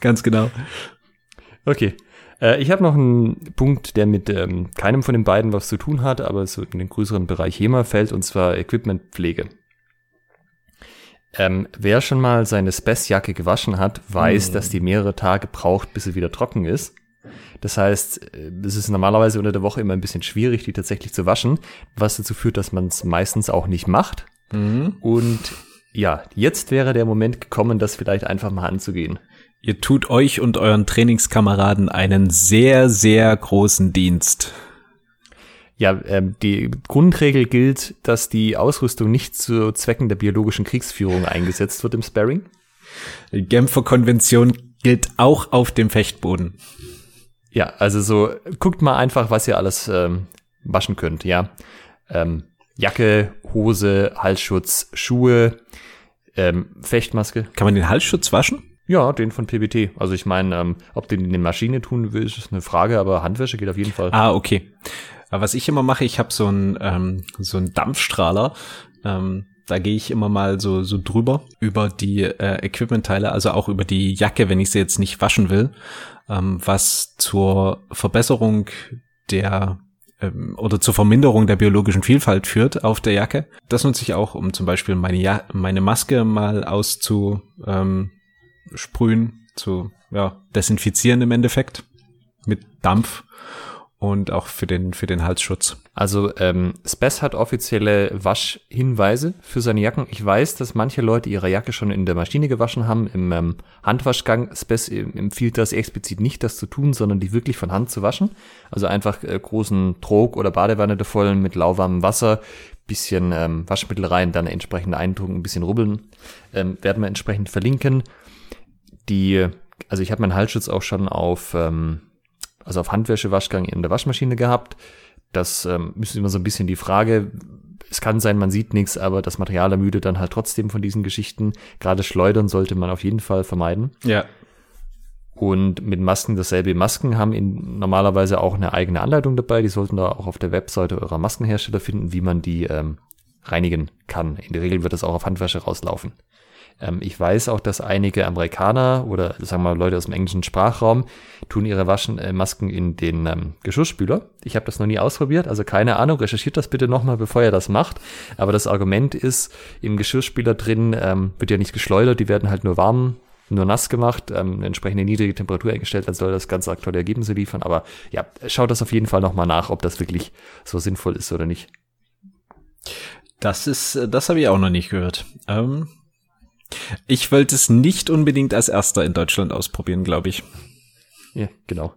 Ganz genau. Okay. Äh, ich habe noch einen Punkt, der mit ähm, keinem von den beiden was zu tun hat, aber so in den größeren Bereich HEMA fällt, und zwar Equipmentpflege. Ähm, wer schon mal seine Spess-Jacke gewaschen hat, weiß, hm. dass die mehrere Tage braucht, bis sie wieder trocken ist. Das heißt, äh, es ist normalerweise unter der Woche immer ein bisschen schwierig, die tatsächlich zu waschen, was dazu führt, dass man es meistens auch nicht macht. Mhm. Und ja, jetzt wäre der Moment gekommen, das vielleicht einfach mal anzugehen. Ihr tut euch und euren Trainingskameraden einen sehr, sehr großen Dienst. Ja, ähm, die Grundregel gilt, dass die Ausrüstung nicht zu Zwecken der biologischen Kriegsführung eingesetzt wird im Sparring. Die Genfer Konvention gilt auch auf dem Fechtboden. Ja, also so, guckt mal einfach, was ihr alles ähm, waschen könnt, ja. Ähm, Jacke, Hose, Halsschutz, Schuhe, ähm, Fechtmaske. Kann man den Halsschutz waschen? Ja, den von PBT. Also ich meine, ähm, ob den in die Maschine tun will, ist eine Frage, aber Handwäsche geht auf jeden Fall. Ah, okay. Aber was ich immer mache, ich habe so einen ähm, so einen Dampfstrahler. Ähm, da gehe ich immer mal so so drüber über die äh, Equipmentteile, also auch über die Jacke, wenn ich sie jetzt nicht waschen will, ähm, was zur Verbesserung der ähm, oder zur Verminderung der biologischen Vielfalt führt auf der Jacke. Das nutze ich auch, um zum Beispiel meine ja meine Maske mal auszusprühen, ähm, zu ja, desinfizieren im Endeffekt mit Dampf und auch für den, für den Halsschutz. Also ähm, Spess hat offizielle Waschhinweise für seine Jacken. Ich weiß, dass manche Leute ihre Jacke schon in der Maschine gewaschen haben, im ähm, Handwaschgang. Spess empfiehlt das explizit nicht, das zu tun, sondern die wirklich von Hand zu waschen. Also einfach äh, großen Trog oder Badewanne da vollen mit lauwarmem Wasser, bisschen ähm, Waschmittel rein, dann entsprechend eindrucken, ein bisschen rubbeln. Ähm, werden wir entsprechend verlinken. Die, also ich habe meinen Halsschutz auch schon auf ähm, also auf Handwäschewaschgang in der Waschmaschine gehabt. Das ähm, ist immer so ein bisschen die Frage. Es kann sein, man sieht nichts, aber das Material ermüdet dann halt trotzdem von diesen Geschichten. Gerade Schleudern sollte man auf jeden Fall vermeiden. Ja. Und mit Masken dasselbe. Masken haben in, normalerweise auch eine eigene Anleitung dabei. Die sollten da auch auf der Webseite eurer Maskenhersteller finden, wie man die ähm, reinigen kann. In der Regel wird das auch auf Handwäsche rauslaufen. Ähm, ich weiß auch, dass einige Amerikaner oder sagen wir mal Leute aus dem englischen Sprachraum tun ihre Waschen, äh, Masken in den ähm, Geschirrspüler. Ich habe das noch nie ausprobiert, also keine Ahnung. Recherchiert das bitte nochmal, bevor ihr das macht. Aber das Argument ist, im Geschirrspüler drin ähm, wird ja nicht geschleudert, die werden halt nur warm nur nass gemacht, ähm, eine entsprechende niedrige Temperatur eingestellt, dann soll das ganz aktuelle Ergebnisse liefern. Aber ja, schaut das auf jeden Fall nochmal nach, ob das wirklich so sinnvoll ist oder nicht. Das ist, äh, das habe ich auch noch nicht gehört. Ähm, ich wollte es nicht unbedingt als erster in Deutschland ausprobieren, glaube ich. Ja, genau.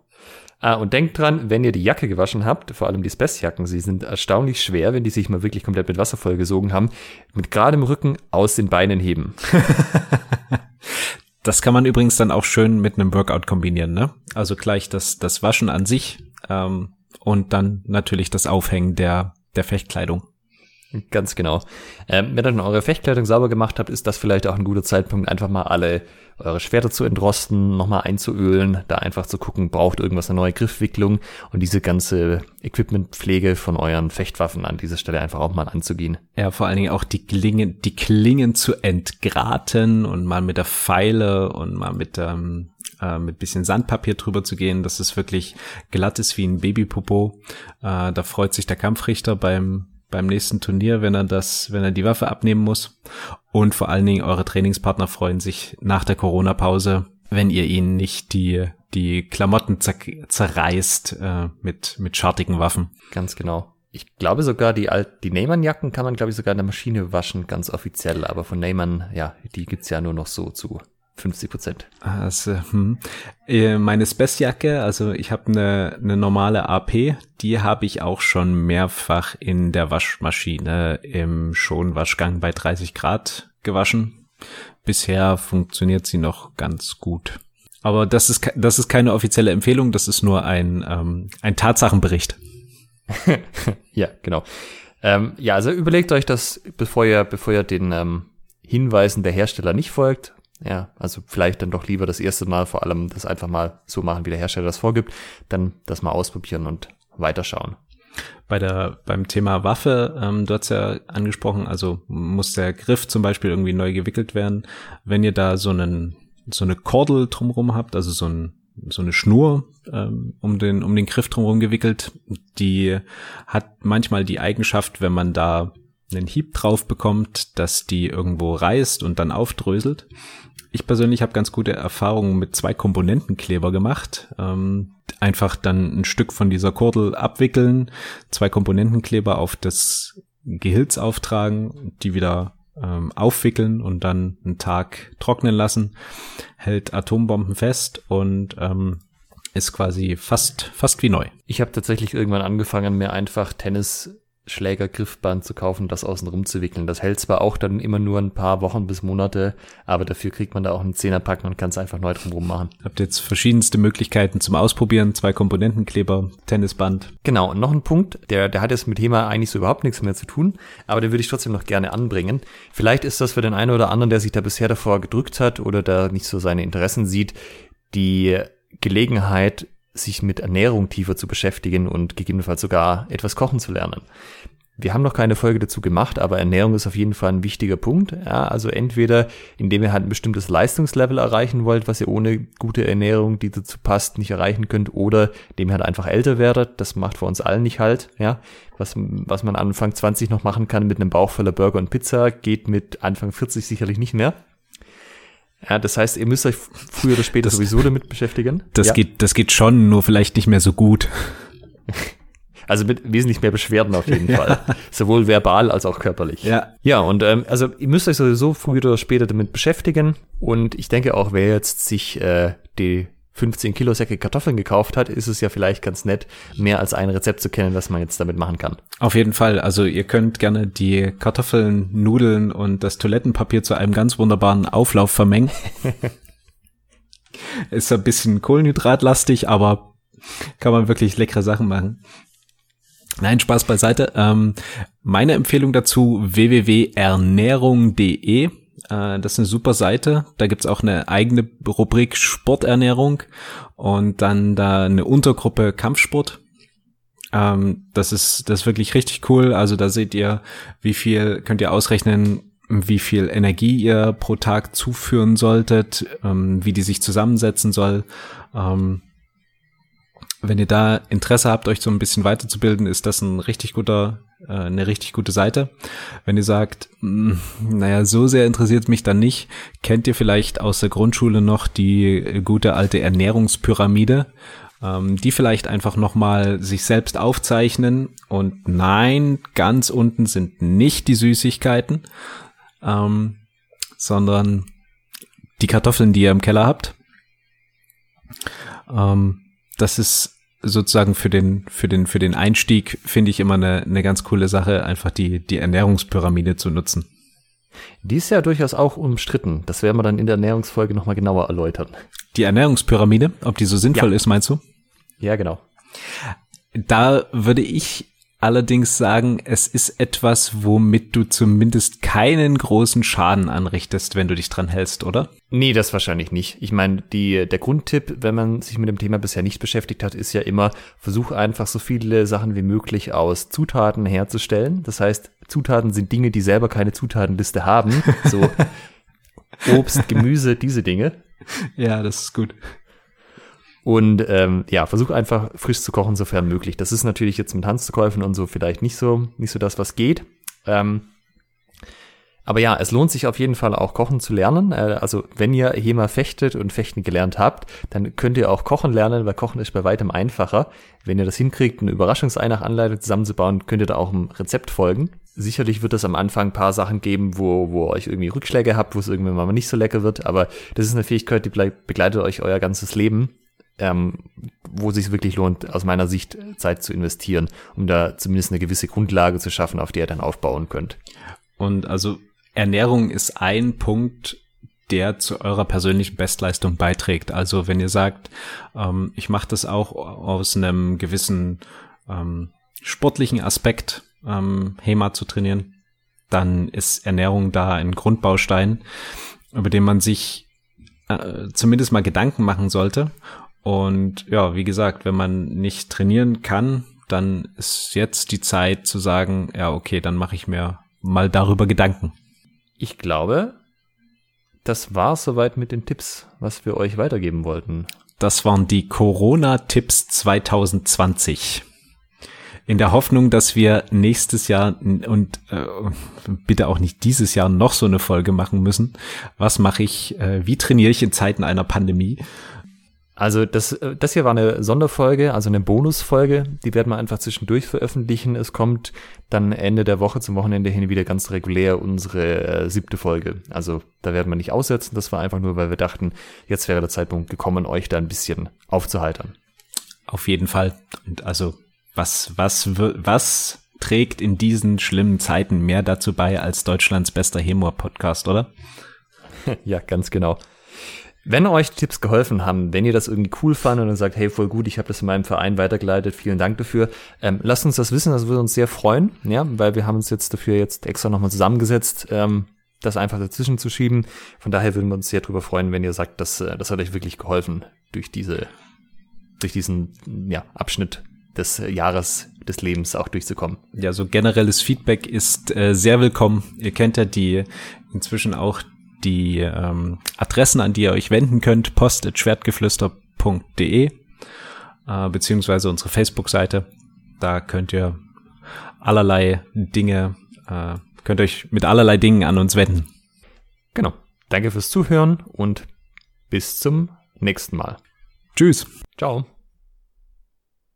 Ah, und denkt dran, wenn ihr die Jacke gewaschen habt, vor allem die Spessjacken, sie sind erstaunlich schwer, wenn die sich mal wirklich komplett mit Wasser vollgesogen haben, mit geradem Rücken aus den Beinen heben. das kann man übrigens dann auch schön mit einem Workout kombinieren, ne? Also gleich das, das Waschen an sich ähm, und dann natürlich das Aufhängen der, der Fechtkleidung. Ganz genau. Ähm, wenn ihr dann eure Fechtkleidung sauber gemacht habt, ist das vielleicht auch ein guter Zeitpunkt, einfach mal alle eure Schwerter zu entrosten, nochmal einzuölen, da einfach zu gucken, braucht irgendwas eine neue Griffwicklung und diese ganze Equipmentpflege von euren Fechtwaffen an dieser Stelle einfach auch mal anzugehen. Ja, vor allen Dingen auch die Klingen, die Klingen zu entgraten und mal mit der Pfeile und mal mit ähm, äh, mit bisschen Sandpapier drüber zu gehen, dass es wirklich glatt ist wie ein Babypopo. Äh, da freut sich der Kampfrichter beim beim nächsten Turnier, wenn er das, wenn er die Waffe abnehmen muss. Und vor allen Dingen eure Trainingspartner freuen sich nach der Corona-Pause, wenn ihr ihnen nicht die, die Klamotten zer zerreißt äh, mit, mit schartigen Waffen. Ganz genau. Ich glaube sogar, die, Alt die Neyman-Jacken kann man, glaube ich, sogar in der Maschine waschen, ganz offiziell. Aber von Neyman, ja, die gibt's ja nur noch so zu 50 Prozent. Also, hm. Äh, meine Spessjacke, also ich habe eine, eine normale AP, die habe ich auch schon mehrfach in der Waschmaschine im Schonwaschgang bei 30 Grad gewaschen. Bisher funktioniert sie noch ganz gut. Aber das ist, das ist keine offizielle Empfehlung, das ist nur ein, ähm, ein Tatsachenbericht. ja, genau. Ähm, ja, also überlegt euch das, bevor ihr, bevor ihr den ähm, Hinweisen der Hersteller nicht folgt ja, also vielleicht dann doch lieber das erste Mal vor allem das einfach mal so machen, wie der Hersteller das vorgibt, dann das mal ausprobieren und weiterschauen. Bei der, beim Thema Waffe, ähm, du hast ja angesprochen, also muss der Griff zum Beispiel irgendwie neu gewickelt werden. Wenn ihr da so einen, so eine Kordel drumrum habt, also so ein, so eine Schnur ähm, um den um den Griff drumherum gewickelt. Die hat manchmal die Eigenschaft, wenn man da einen Hieb drauf bekommt, dass die irgendwo reißt und dann aufdröselt. Ich persönlich habe ganz gute Erfahrungen mit zwei Komponentenkleber gemacht. Ähm, einfach dann ein Stück von dieser Kordel abwickeln, zwei Komponentenkleber auf das Gehilz auftragen, die wieder ähm, aufwickeln und dann einen Tag trocknen lassen, hält Atombomben fest und ähm, ist quasi fast fast wie neu. Ich habe tatsächlich irgendwann angefangen, mir einfach Tennis Schlägergriffband zu kaufen, das außen rum zu wickeln. Das hält zwar auch dann immer nur ein paar Wochen bis Monate, aber dafür kriegt man da auch einen Zehnerpack und kann es einfach neu drum machen. Habt jetzt verschiedenste Möglichkeiten zum Ausprobieren, zwei Komponentenkleber, Tennisband. Genau, und noch ein Punkt, der, der hat jetzt mit Thema eigentlich so überhaupt nichts mehr zu tun, aber den würde ich trotzdem noch gerne anbringen. Vielleicht ist das für den einen oder anderen, der sich da bisher davor gedrückt hat oder da nicht so seine Interessen sieht, die Gelegenheit, sich mit Ernährung tiefer zu beschäftigen und gegebenenfalls sogar etwas kochen zu lernen. Wir haben noch keine Folge dazu gemacht, aber Ernährung ist auf jeden Fall ein wichtiger Punkt. Ja, also entweder, indem ihr halt ein bestimmtes Leistungslevel erreichen wollt, was ihr ohne gute Ernährung, die dazu passt, nicht erreichen könnt, oder indem ihr halt einfach älter werdet. Das macht für uns allen nicht halt. Ja, was, was man Anfang 20 noch machen kann mit einem Bauch voller Burger und Pizza, geht mit Anfang 40 sicherlich nicht mehr. Ja, das heißt, ihr müsst euch früher oder später das, sowieso damit beschäftigen. Das ja. geht, das geht schon, nur vielleicht nicht mehr so gut. Also mit wesentlich mehr Beschwerden auf jeden ja. Fall. Sowohl verbal als auch körperlich. Ja. Ja, und ähm, also ihr müsst euch sowieso früher oder später damit beschäftigen. Und ich denke auch, wer jetzt sich äh, die 15 Kilo Säcke Kartoffeln gekauft hat, ist es ja vielleicht ganz nett, mehr als ein Rezept zu kennen, was man jetzt damit machen kann. Auf jeden Fall. Also ihr könnt gerne die Kartoffeln, Nudeln und das Toilettenpapier zu einem ganz wunderbaren Auflauf vermengen. ist ein bisschen kohlenhydratlastig, aber kann man wirklich leckere Sachen machen. Nein, Spaß beiseite. Ähm, meine Empfehlung dazu www.ernährung.de äh, das ist eine super Seite. Da gibt's auch eine eigene Rubrik Sporternährung und dann da eine Untergruppe Kampfsport. Ähm, das ist das ist wirklich richtig cool. Also da seht ihr, wie viel könnt ihr ausrechnen, wie viel Energie ihr pro Tag zuführen solltet, ähm, wie die sich zusammensetzen soll. Ähm, wenn ihr da Interesse habt, euch so ein bisschen weiterzubilden, ist das ein richtig guter äh, eine richtig gute Seite. Wenn ihr sagt, mh, hm, naja, so sehr interessiert mich dann nicht, kennt ihr vielleicht aus der Grundschule noch die gute alte Ernährungspyramide, ähm, die vielleicht einfach nochmal sich selbst aufzeichnen und nein, ganz unten sind nicht die Süßigkeiten, ähm, sondern die Kartoffeln, die ihr im Keller habt. Ähm, das ist sozusagen für den, für den, für den Einstieg finde ich immer eine, eine ganz coole Sache, einfach die, die Ernährungspyramide zu nutzen. Die ist ja durchaus auch umstritten. Das werden wir dann in der Ernährungsfolge nochmal genauer erläutern. Die Ernährungspyramide, ob die so sinnvoll ja. ist, meinst du? Ja, genau. Da würde ich allerdings sagen, es ist etwas, womit du zumindest keinen großen Schaden anrichtest, wenn du dich dran hältst, oder? Nee, das wahrscheinlich nicht. Ich meine, die, der Grundtipp, wenn man sich mit dem Thema bisher nicht beschäftigt hat, ist ja immer, versuch einfach so viele Sachen wie möglich aus Zutaten herzustellen. Das heißt, Zutaten sind Dinge, die selber keine Zutatenliste haben. So Obst, Gemüse, diese Dinge. Ja, das ist gut. Und ähm, ja, versuch einfach frisch zu kochen, sofern möglich. Das ist natürlich jetzt mit Handzukäufen und so vielleicht nicht so, nicht so das, was geht. Ähm, aber ja, es lohnt sich auf jeden Fall auch kochen zu lernen. Äh, also wenn ihr HEMA fechtet und fechten gelernt habt, dann könnt ihr auch kochen lernen, weil kochen ist bei weitem einfacher. Wenn ihr das hinkriegt, eine Überraschungsei nach Anleitung zusammenzubauen, könnt ihr da auch ein Rezept folgen. Sicherlich wird es am Anfang ein paar Sachen geben, wo, wo ihr euch irgendwie Rückschläge habt, wo es irgendwann mal nicht so lecker wird, aber das ist eine Fähigkeit, die begleitet euch euer ganzes Leben ähm, wo sich wirklich lohnt, aus meiner Sicht Zeit zu investieren, um da zumindest eine gewisse Grundlage zu schaffen, auf die ihr dann aufbauen könnt. Und also Ernährung ist ein Punkt, der zu eurer persönlichen Bestleistung beiträgt. Also wenn ihr sagt, ähm, ich mache das auch aus einem gewissen ähm, sportlichen Aspekt, ähm, HEMA zu trainieren, dann ist Ernährung da ein Grundbaustein, über den man sich äh, zumindest mal Gedanken machen sollte und ja, wie gesagt, wenn man nicht trainieren kann, dann ist jetzt die Zeit zu sagen, ja, okay, dann mache ich mir mal darüber Gedanken. Ich glaube, das war soweit mit den Tipps, was wir euch weitergeben wollten. Das waren die Corona-Tipps 2020. In der Hoffnung, dass wir nächstes Jahr und äh, bitte auch nicht dieses Jahr noch so eine Folge machen müssen. Was mache ich? Äh, wie trainiere ich in Zeiten einer Pandemie? Also das, äh, das hier war eine Sonderfolge, also eine Bonusfolge. Die werden wir einfach zwischendurch veröffentlichen. Es kommt dann Ende der Woche zum Wochenende hin wieder ganz regulär unsere äh, siebte Folge. Also da werden wir nicht aussetzen. Das war einfach nur, weil wir dachten, jetzt wäre der Zeitpunkt gekommen, euch da ein bisschen aufzuhaltern. Auf jeden Fall. Und also was, was, was trägt in diesen schlimmen Zeiten mehr dazu bei als Deutschlands bester Humor-Podcast, oder? ja, ganz genau. Wenn euch Tipps geholfen haben, wenn ihr das irgendwie cool fandet und sagt, hey, voll gut, ich habe das in meinem Verein weitergeleitet, vielen Dank dafür, ähm, lasst uns das wissen, das würde uns sehr freuen, ja, weil wir haben uns jetzt dafür jetzt extra nochmal zusammengesetzt, ähm, das einfach dazwischen zu schieben. Von daher würden wir uns sehr drüber freuen, wenn ihr sagt, dass, äh, das hat euch wirklich geholfen, durch diese, durch diesen ja, Abschnitt des Jahres des Lebens auch durchzukommen. Ja, so generelles Feedback ist äh, sehr willkommen. Ihr kennt ja die inzwischen auch die ähm, Adressen, an die ihr euch wenden könnt, post.schwertgeflüster.de äh, beziehungsweise unsere Facebook-Seite. Da könnt ihr allerlei Dinge, äh, könnt euch mit allerlei Dingen an uns wenden. Genau. Danke fürs Zuhören und bis zum nächsten Mal. Tschüss. Ciao.